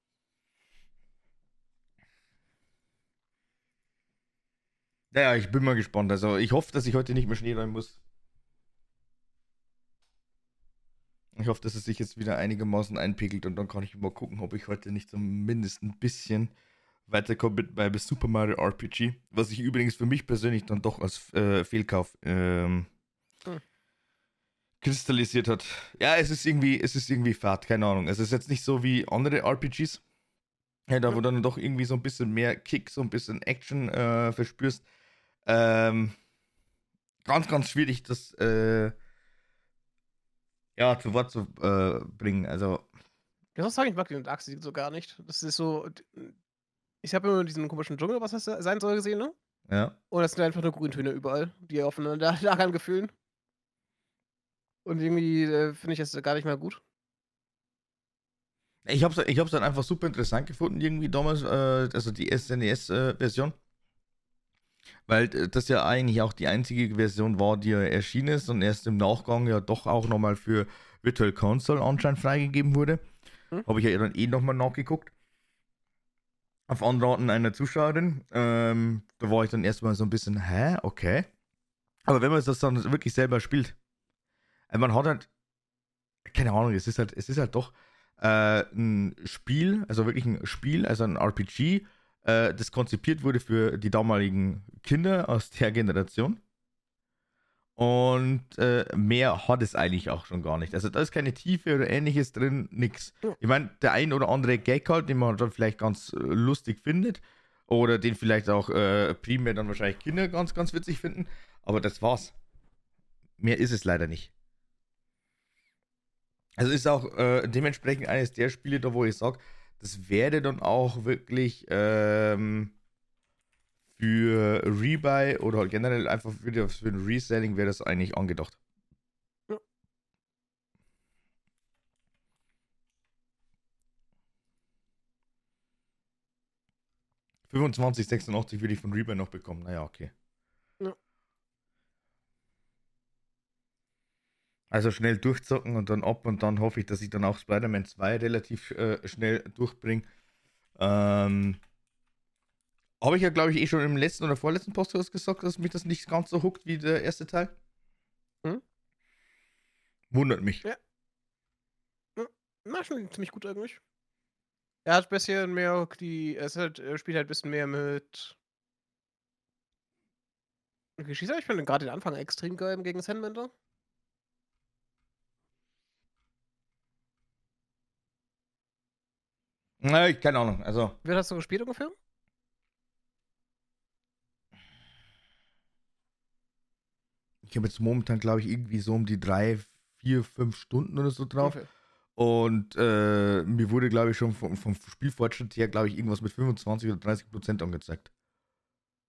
Naja, ich bin mal gespannt. Also ich hoffe, dass ich heute nicht mehr Schnee rein muss. Ich hoffe, dass es sich jetzt wieder einigermaßen einpegelt und dann kann ich mal gucken, ob ich heute nicht zumindest ein bisschen weiterkomme mit bei Super Mario RPG, was sich übrigens für mich persönlich dann doch als äh, Fehlkauf ähm, hm. Kristallisiert hat. Ja, es ist irgendwie, es ist irgendwie fad, keine Ahnung. Es ist jetzt nicht so wie andere RPGs, ja, da wo hm. dann doch irgendwie so ein bisschen mehr Kick, so ein bisschen Action äh, verspürst. Ähm, ganz, ganz schwierig, das äh, ja, zu Wort zu äh, bringen. Also. Ich muss sagen, ich mag den Axel so gar nicht. Das ist so. Ich habe immer diesen komischen Dschungel, was das sein soll, gesehen, ne? Ja. Und das sind einfach nur Grüntöne überall, die aufeinander lagern gefühlen. Und irgendwie äh, finde ich das gar nicht mehr gut. Ich habe es ich hab's dann einfach super interessant gefunden, irgendwie damals, äh, also die SNES-Version. Äh, weil äh, das ja eigentlich auch die einzige Version war, die ja erschienen ist und erst im Nachgang ja doch auch nochmal für Virtual Console anscheinend freigegeben wurde. Hm? Habe ich ja dann eh nochmal nachgeguckt. Auf Anraten einer Zuschauerin. Ähm, da war ich dann erstmal so ein bisschen, hä, okay. Aber wenn man das dann wirklich selber spielt, also man hat halt, keine Ahnung, es ist halt, es ist halt doch äh, ein Spiel, also wirklich ein Spiel, also ein RPG, äh, das konzipiert wurde für die damaligen Kinder aus der Generation. Und äh, mehr hat es eigentlich auch schon gar nicht. Also da ist keine Tiefe oder ähnliches drin, nix. Ich meine, der ein oder andere Gag halt, den man dann vielleicht ganz äh, lustig findet. Oder den vielleicht auch äh, primär dann wahrscheinlich Kinder ganz, ganz witzig finden. Aber das war's. Mehr ist es leider nicht. Also ist auch äh, dementsprechend eines der Spiele, da wo ich sage, das wäre dann auch wirklich ähm, für Rebuy oder generell einfach für, für ein Reselling wäre das eigentlich angedacht. Ja. Fünfundzwanzig, 86 würde ich von Rebuy noch bekommen. Naja, okay. Also schnell durchzocken und dann ab und dann hoffe ich, dass ich dann auch Spider-Man 2 relativ äh, schnell durchbringe. Ähm, Habe ich ja, glaube ich, eh schon im letzten oder vorletzten Podcast gesagt, dass mich das nicht ganz so huckt wie der erste Teil. Hm? Wundert mich. Ja. Na, schon ziemlich gut eigentlich. Er hat ein bisschen mehr die. Es halt, er spielt halt ein bisschen mehr mit. Geschichte. Ich finde gerade den Anfang extrem geil gegen Sandbender. Na, keine Ahnung. Also. Wie hast du gespielt ungefähr? Ich habe jetzt momentan, glaube ich, irgendwie so um die drei, vier, fünf Stunden oder so drauf. Okay. Und äh, mir wurde, glaube ich, schon vom, vom Spielfortschritt her, glaube ich, irgendwas mit 25 oder 30 Prozent angezeigt.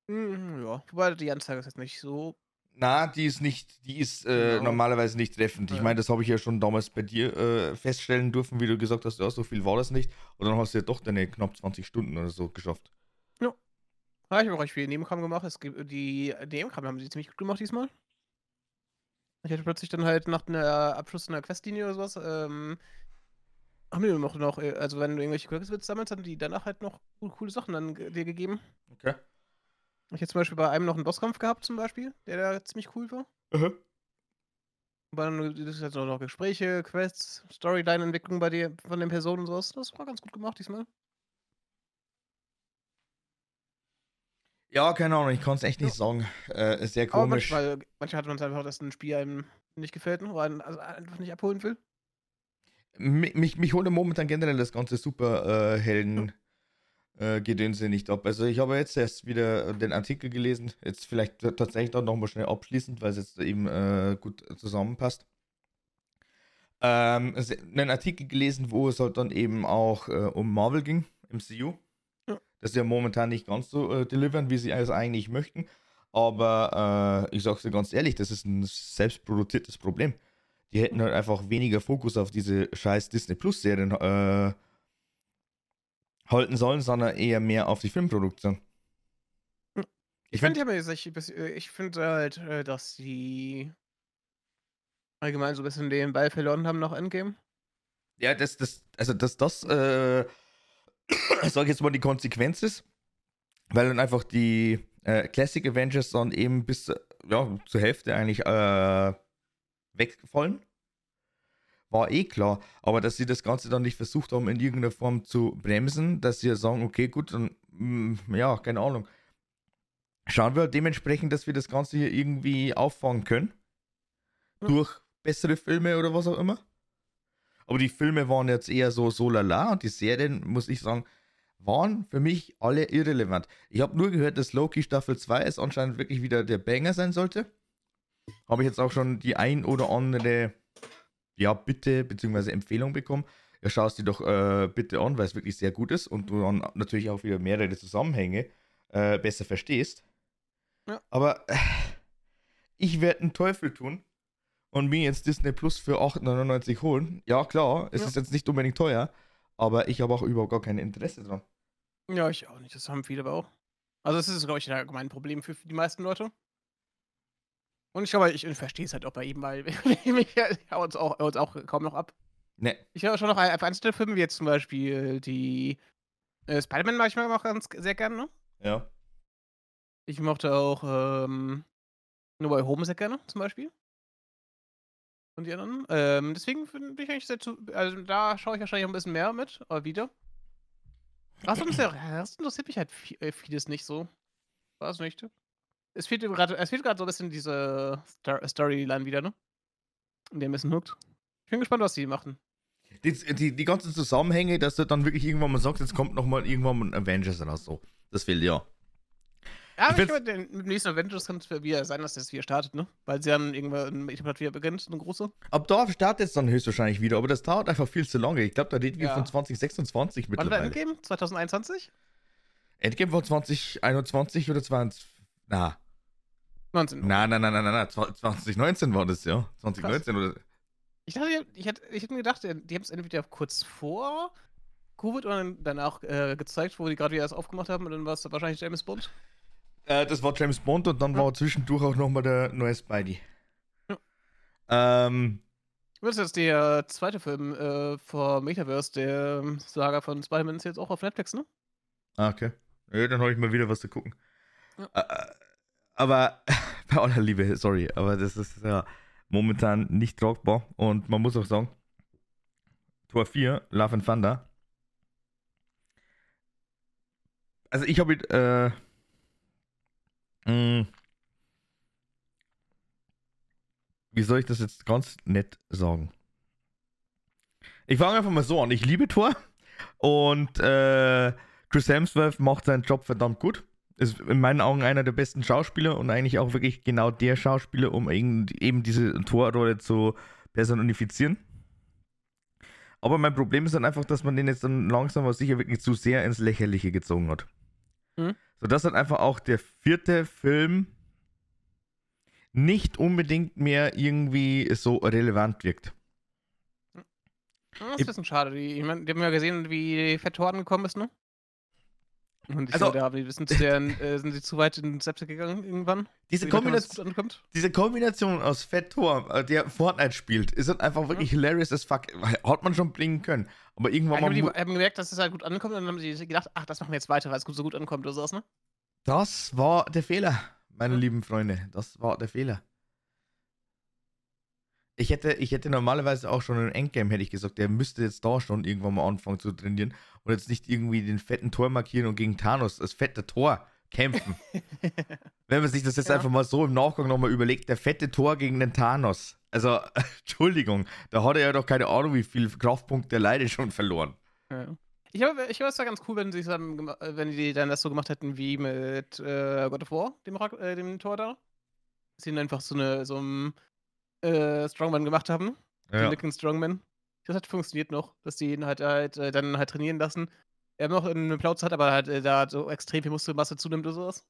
Mhm, ja, wobei die Anzeige ist jetzt nicht so na, die ist nicht, die ist äh, genau. normalerweise nicht treffend. Ja. Ich meine, das habe ich ja schon damals bei dir äh, feststellen dürfen, wie du gesagt hast, ja, so viel war das nicht. Und dann hast du ja doch deine knapp 20 Stunden oder so geschafft. Ja. ja ich habe auch recht viel Nebenkram gemacht. Es gibt, die Nebenkram haben sie ziemlich gut gemacht diesmal. Ich hatte plötzlich dann halt nach einer Abschluss einer Questlinie oder sowas, ähm, haben die noch, noch, äh, also wenn du irgendwelche Quirks sammelst, haben die danach halt noch coole Sachen dann dir gegeben. Okay. Ich habe zum Beispiel bei einem noch einen Bosskampf gehabt, zum Beispiel, der da ziemlich cool war. Mhm. Aber dann das ist jetzt auch noch Gespräche, Quests, Storyline-Entwicklung bei dir, von den Personen und sowas. Das war ganz gut gemacht diesmal. Ja, keine Ahnung, ich kann es echt nicht ja. sagen. Äh, ist sehr komisch. Aber manchmal, manchmal hat man es einfach, dass ein Spiel einem nicht gefällt oder einen also einfach nicht abholen will. Mich, mich, mich holt momentan generell das ganze Superhelden. Äh, äh, Gedönse nicht ab. Also ich habe jetzt erst wieder den Artikel gelesen, jetzt vielleicht tatsächlich dann nochmal schnell abschließend, weil es jetzt eben äh, gut zusammenpasst. ähm, einen Artikel gelesen, wo es halt dann eben auch äh, um Marvel ging, MCU. Ja. Dass sie ja momentan nicht ganz so äh, delivern, wie sie es eigentlich möchten. Aber äh, ich sag's dir ganz ehrlich, das ist ein selbstproduziertes Problem. Die hätten halt einfach weniger Fokus auf diese scheiß Disney Plus Serien äh, halten sollen, sondern eher mehr auf die Filmproduktion. Ich, ich finde ich, ich finde halt, äh, dass die allgemein so ein bisschen den Ball verloren haben nach Endgame. Ja, das, das, also dass das, äh, sag ich jetzt mal, die Konsequenz ist, weil dann einfach die äh, Classic Avengers dann eben bis ja, zur Hälfte eigentlich äh, weggefallen. War eh klar, aber dass sie das Ganze dann nicht versucht haben, in irgendeiner Form zu bremsen, dass sie ja sagen, okay, gut, dann, mm, ja, keine Ahnung. Schauen wir dementsprechend, dass wir das Ganze hier irgendwie auffangen können. Ja. Durch bessere Filme oder was auch immer. Aber die Filme waren jetzt eher so so lala und die Serien, muss ich sagen, waren für mich alle irrelevant. Ich habe nur gehört, dass Loki Staffel 2 es anscheinend wirklich wieder der Banger sein sollte. Habe ich jetzt auch schon die ein oder andere ja, Bitte bzw. Empfehlung bekommen. Ja, schau es dir doch äh, bitte an, weil es wirklich sehr gut ist und du dann natürlich auch wieder mehrere Zusammenhänge äh, besser verstehst. Ja. Aber äh, ich werde einen Teufel tun und mir jetzt Disney Plus für 8,99 holen. Ja, klar, es ja. ist jetzt nicht unbedingt teuer, aber ich habe auch überhaupt gar kein Interesse dran. Ja, ich auch nicht. Das haben viele aber auch. Also, das ist, glaube ich, ein Problem für, die meisten Leute. Und ich glaube, ich verstehe es halt auch bei ihm, weil ich hau uns auch, uns auch kaum noch ab. Ne. Ich höre schon noch ein, einzelne Filme, wie jetzt zum Beispiel die äh, Spider-Man manchmal auch ganz sehr gerne, ne? Ja. Ich mochte auch ähm, No Way Home sehr gerne, zum Beispiel. Und die anderen. Ähm, deswegen bin ich eigentlich sehr zu. Also da schaue ich wahrscheinlich ein bisschen mehr mit, aber wieder. Das interessiert mich halt äh, vieles nicht so. War es nicht. Es fehlt gerade so ein bisschen diese Storyline wieder, ne? In der bisschen hookt. Ich bin gespannt, was die machen. Die, die, die ganzen Zusammenhänge, dass du dann wirklich irgendwann mal sagst, jetzt kommt nochmal irgendwann mal ein Avengers oder so. Das fehlt ja. Ja, aber ich glaube, mit dem nächsten Avengers kann es wieder sein, dass das wieder startet, ne? Weil sie dann irgendwann mit dem wieder beginnt, eine große. Ab da startet es dann höchstwahrscheinlich wieder, aber das dauert einfach viel zu lange. Ich glaube, da reden wir ja. von 2026 mittlerweile. Wann war Endgame? 2021? Endgame war 2021 oder 20. Na. 19. Na, na, na, na, na, na. 2019 war das, ja. 2019 Krass. oder. Ich dachte, ich hätte, ich hätte mir gedacht, die haben es entweder kurz vor Covid oder danach äh, gezeigt, wo die gerade wieder erst aufgemacht haben und dann war es wahrscheinlich James Bond. Äh, das war James Bond und dann ja. war zwischendurch auch nochmal der neue Spidey. Ja. Ähm. Das ist jetzt der zweite Film äh, vor Metaverse, der Saga von Spider-Man ist jetzt auch auf Netflix, ne? Ah, okay. Ja, dann habe ich mal wieder was zu gucken. Ja. Äh, äh aber bei aller Liebe, sorry, aber das ist ja momentan nicht tragbar und man muss auch sagen, Tor 4, Love and Thunder. Also ich habe äh, Mm. Wie soll ich das jetzt ganz nett sagen? Ich fange einfach mal so an. Ich liebe Thor und äh, Chris Hemsworth macht seinen Job verdammt gut. Ist in meinen Augen einer der besten Schauspieler und eigentlich auch wirklich genau der Schauspieler, um eben diese Torrolle zu personifizieren. Aber mein Problem ist dann einfach, dass man den jetzt dann langsam aber sicher wirklich zu sehr ins Lächerliche gezogen hat. Mhm. Sodass dann einfach auch der vierte Film nicht unbedingt mehr irgendwie so relevant wirkt. Das ist ein bisschen schade. Die, ich mein, die haben ja gesehen, wie Fett Horden gekommen ist, ne? Und ich also, glaube, die sind, sehr, äh, sind sie zu weit in den Septik gegangen irgendwann? Diese, Kombination, diese Kombination aus Fett Thor, äh, der Fortnite spielt, ist halt einfach wirklich ja. hilarious as fuck. Hat man schon blingen können. Aber irgendwann ja, mal. Die haben gemerkt, dass es halt gut ankommt und dann haben sie gedacht, ach, das machen wir jetzt weiter, weil es gut, so gut ankommt oder sowas, ne? Das war der Fehler, meine ja. lieben Freunde. Das war der Fehler. Ich hätte, ich hätte normalerweise auch schon im Endgame, hätte ich gesagt, der müsste jetzt da schon irgendwann mal anfangen zu trainieren und jetzt nicht irgendwie den fetten Tor markieren und gegen Thanos, das fette Tor, kämpfen. Wenn man sich das jetzt ja. einfach mal so im Nachgang nochmal überlegt, der fette Tor gegen den Thanos. Also, Entschuldigung, da hat er ja doch keine Ahnung, wie viel Kraftpunkte er leider schon verloren. Ja. Ich glaube, ich es war ganz cool, wenn sie dann, wenn die dann das so gemacht hätten wie mit äh, God of War, dem, äh, dem Tor da. Dass sie einfach so eine so ein äh, Strongman gemacht haben. Ja. Lincoln Strongman. Das hat funktioniert noch, dass die ihn halt, halt äh, dann halt trainieren lassen. Er noch einen Plauze hat, aber halt äh, da so extrem viel Muskelmasse zunimmt oder sowas.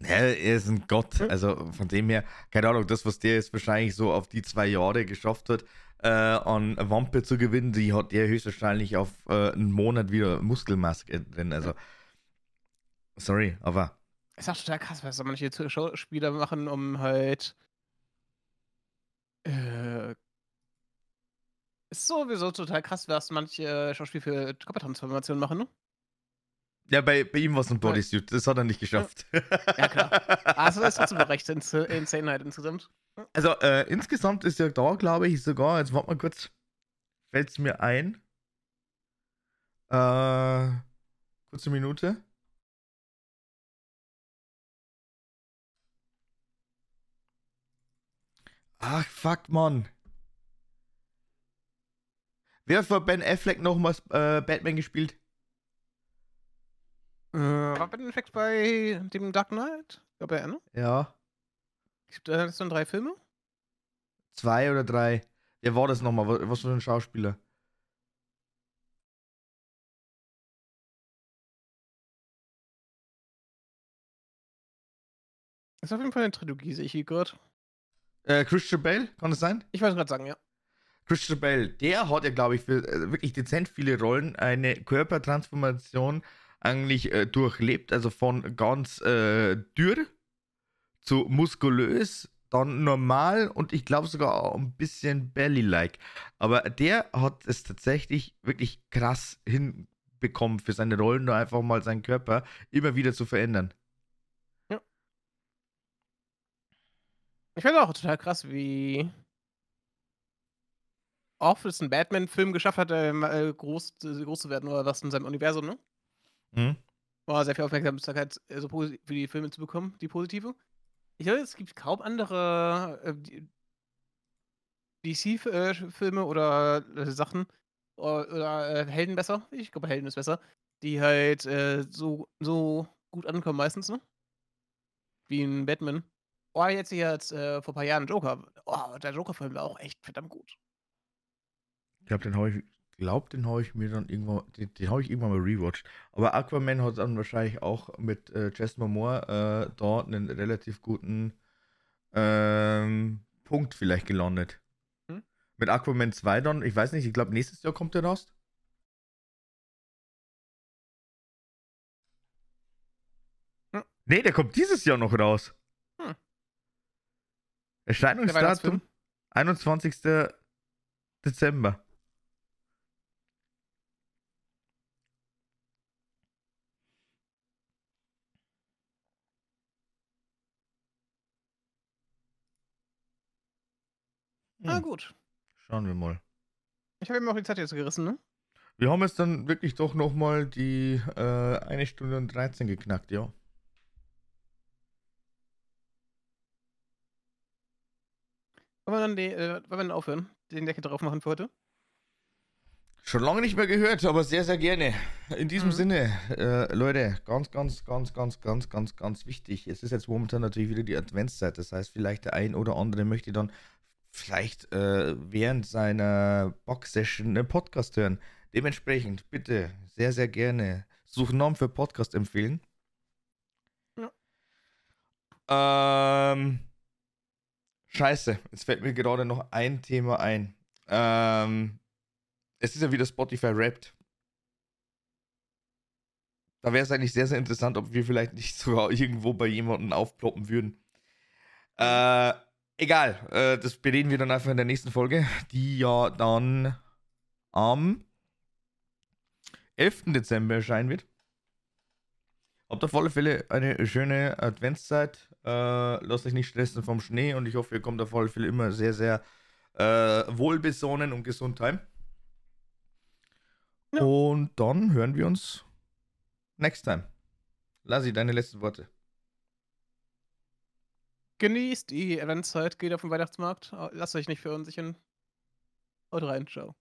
Ja, er ist ein Gott. Also von dem her, keine Ahnung, das, was der jetzt wahrscheinlich so auf die zwei Jahre geschafft hat, äh, an Wampe zu gewinnen, die hat der höchstwahrscheinlich auf äh, einen Monat wieder Muskelmaske drin. Also, sorry, aber. Ist auch total krass, was manche Schauspieler machen, um halt. Äh, ist sowieso total krass, was manche Schauspieler für Körpertransformationen machen, ne? Ja, bei, bei ihm war es ein Bodysuit. Das hat er nicht geschafft. Ja, klar. Also ist trotzdem recht insane halt insgesamt. Also, äh, insgesamt ist ja da, glaube ich, sogar, jetzt warte mal kurz, fällt es mir ein. Äh, kurze Minute. Ach, fuck, Mann. Wer hat vor Ben Affleck nochmals äh, Batman gespielt? Äh, war Ben Affleck bei dem Dark Knight? Ich glaube, er, ne? Ja. Gibt es dann drei Filme? Zwei oder drei. Wer war das nochmal? Was für ein Schauspieler? Ist auf jeden Fall eine Trilogie, sehe ich hier gerade. Äh, Christian Bale, kann das sein? Ich wollte gerade sagen, ja. Christian Bale, der hat ja, glaube ich, für äh, wirklich dezent viele Rollen eine Körpertransformation eigentlich äh, durchlebt. Also von ganz äh, dürr zu muskulös, dann normal und ich glaube sogar auch ein bisschen Belly-like. Aber der hat es tatsächlich wirklich krass hinbekommen für seine Rollen, nur einfach mal seinen Körper immer wieder zu verändern. Ich finde auch total krass, wie oft es ein Batman-Film geschafft hat, äh, groß, groß zu werden oder was in seinem Universum, ne? Mhm. War sehr viel Aufmerksamkeit äh, so für die Filme zu bekommen, die positive. Ich glaube, es gibt kaum andere äh, DC-Filme oder äh, Sachen oder, oder äh, Helden besser. Ich glaube, Helden ist besser. Die halt äh, so, so gut ankommen meistens, ne? Wie ein Batman. Oh, jetzt hier jetzt, äh, vor ein paar Jahren Joker. Oh, der Joker-Film war auch echt verdammt gut. Ich glaube, den habe ich, glaub, den habe ich mir dann irgendwann, den, den habe ich irgendwann mal rewatcht. Aber Aquaman hat dann wahrscheinlich auch mit äh, Jess Moore äh, dort einen relativ guten ähm, Punkt vielleicht gelandet. Hm? Mit Aquaman 2 dann, ich weiß nicht, ich glaube, nächstes Jahr kommt der raus. Hm. Nee, der kommt dieses Jahr noch raus. Erscheinungsdatum 21. Dezember. Na hm. gut. Schauen wir mal. Ich habe eben auch die Zeit jetzt gerissen, ne? Wir haben jetzt dann wirklich doch nochmal die äh, 1 Stunde und 13 geknackt, ja. Wollen wir dann, die, äh, wollen wir dann aufhören? Den Deckel drauf machen für heute? Schon lange nicht mehr gehört, aber sehr, sehr gerne. In diesem mhm. Sinne, äh, Leute, ganz, ganz, ganz, ganz, ganz, ganz, ganz wichtig. Es ist jetzt momentan natürlich wieder die Adventszeit. Das heißt, vielleicht der ein oder andere möchte dann vielleicht äh, während seiner Box-Session einen Podcast hören. Dementsprechend bitte sehr, sehr gerne Suchnamen für Podcast empfehlen. Ja. Ähm, scheiße, jetzt fällt mir gerade noch ein Thema ein. Ähm, es ist ja wieder Spotify Wrapped. Da wäre es eigentlich sehr, sehr interessant, ob wir vielleicht nicht sogar irgendwo bei jemandem aufploppen würden. Äh, Egal, äh, das bereden wir dann einfach in der nächsten Folge, die ja dann am 11. Dezember erscheinen wird. Habt auf alle Fälle eine schöne Adventszeit. Äh, lasst euch nicht stressen vom Schnee und ich hoffe, ihr kommt auf alle Fälle immer sehr, sehr äh, wohlbesonnen und gesund heim. Ja. Und dann hören wir uns next time. Lassi, deine letzten Worte. Genießt die Eventzeit, geht auf den Weihnachtsmarkt. Lasst euch nicht verunsichern. Haut rein, ciao.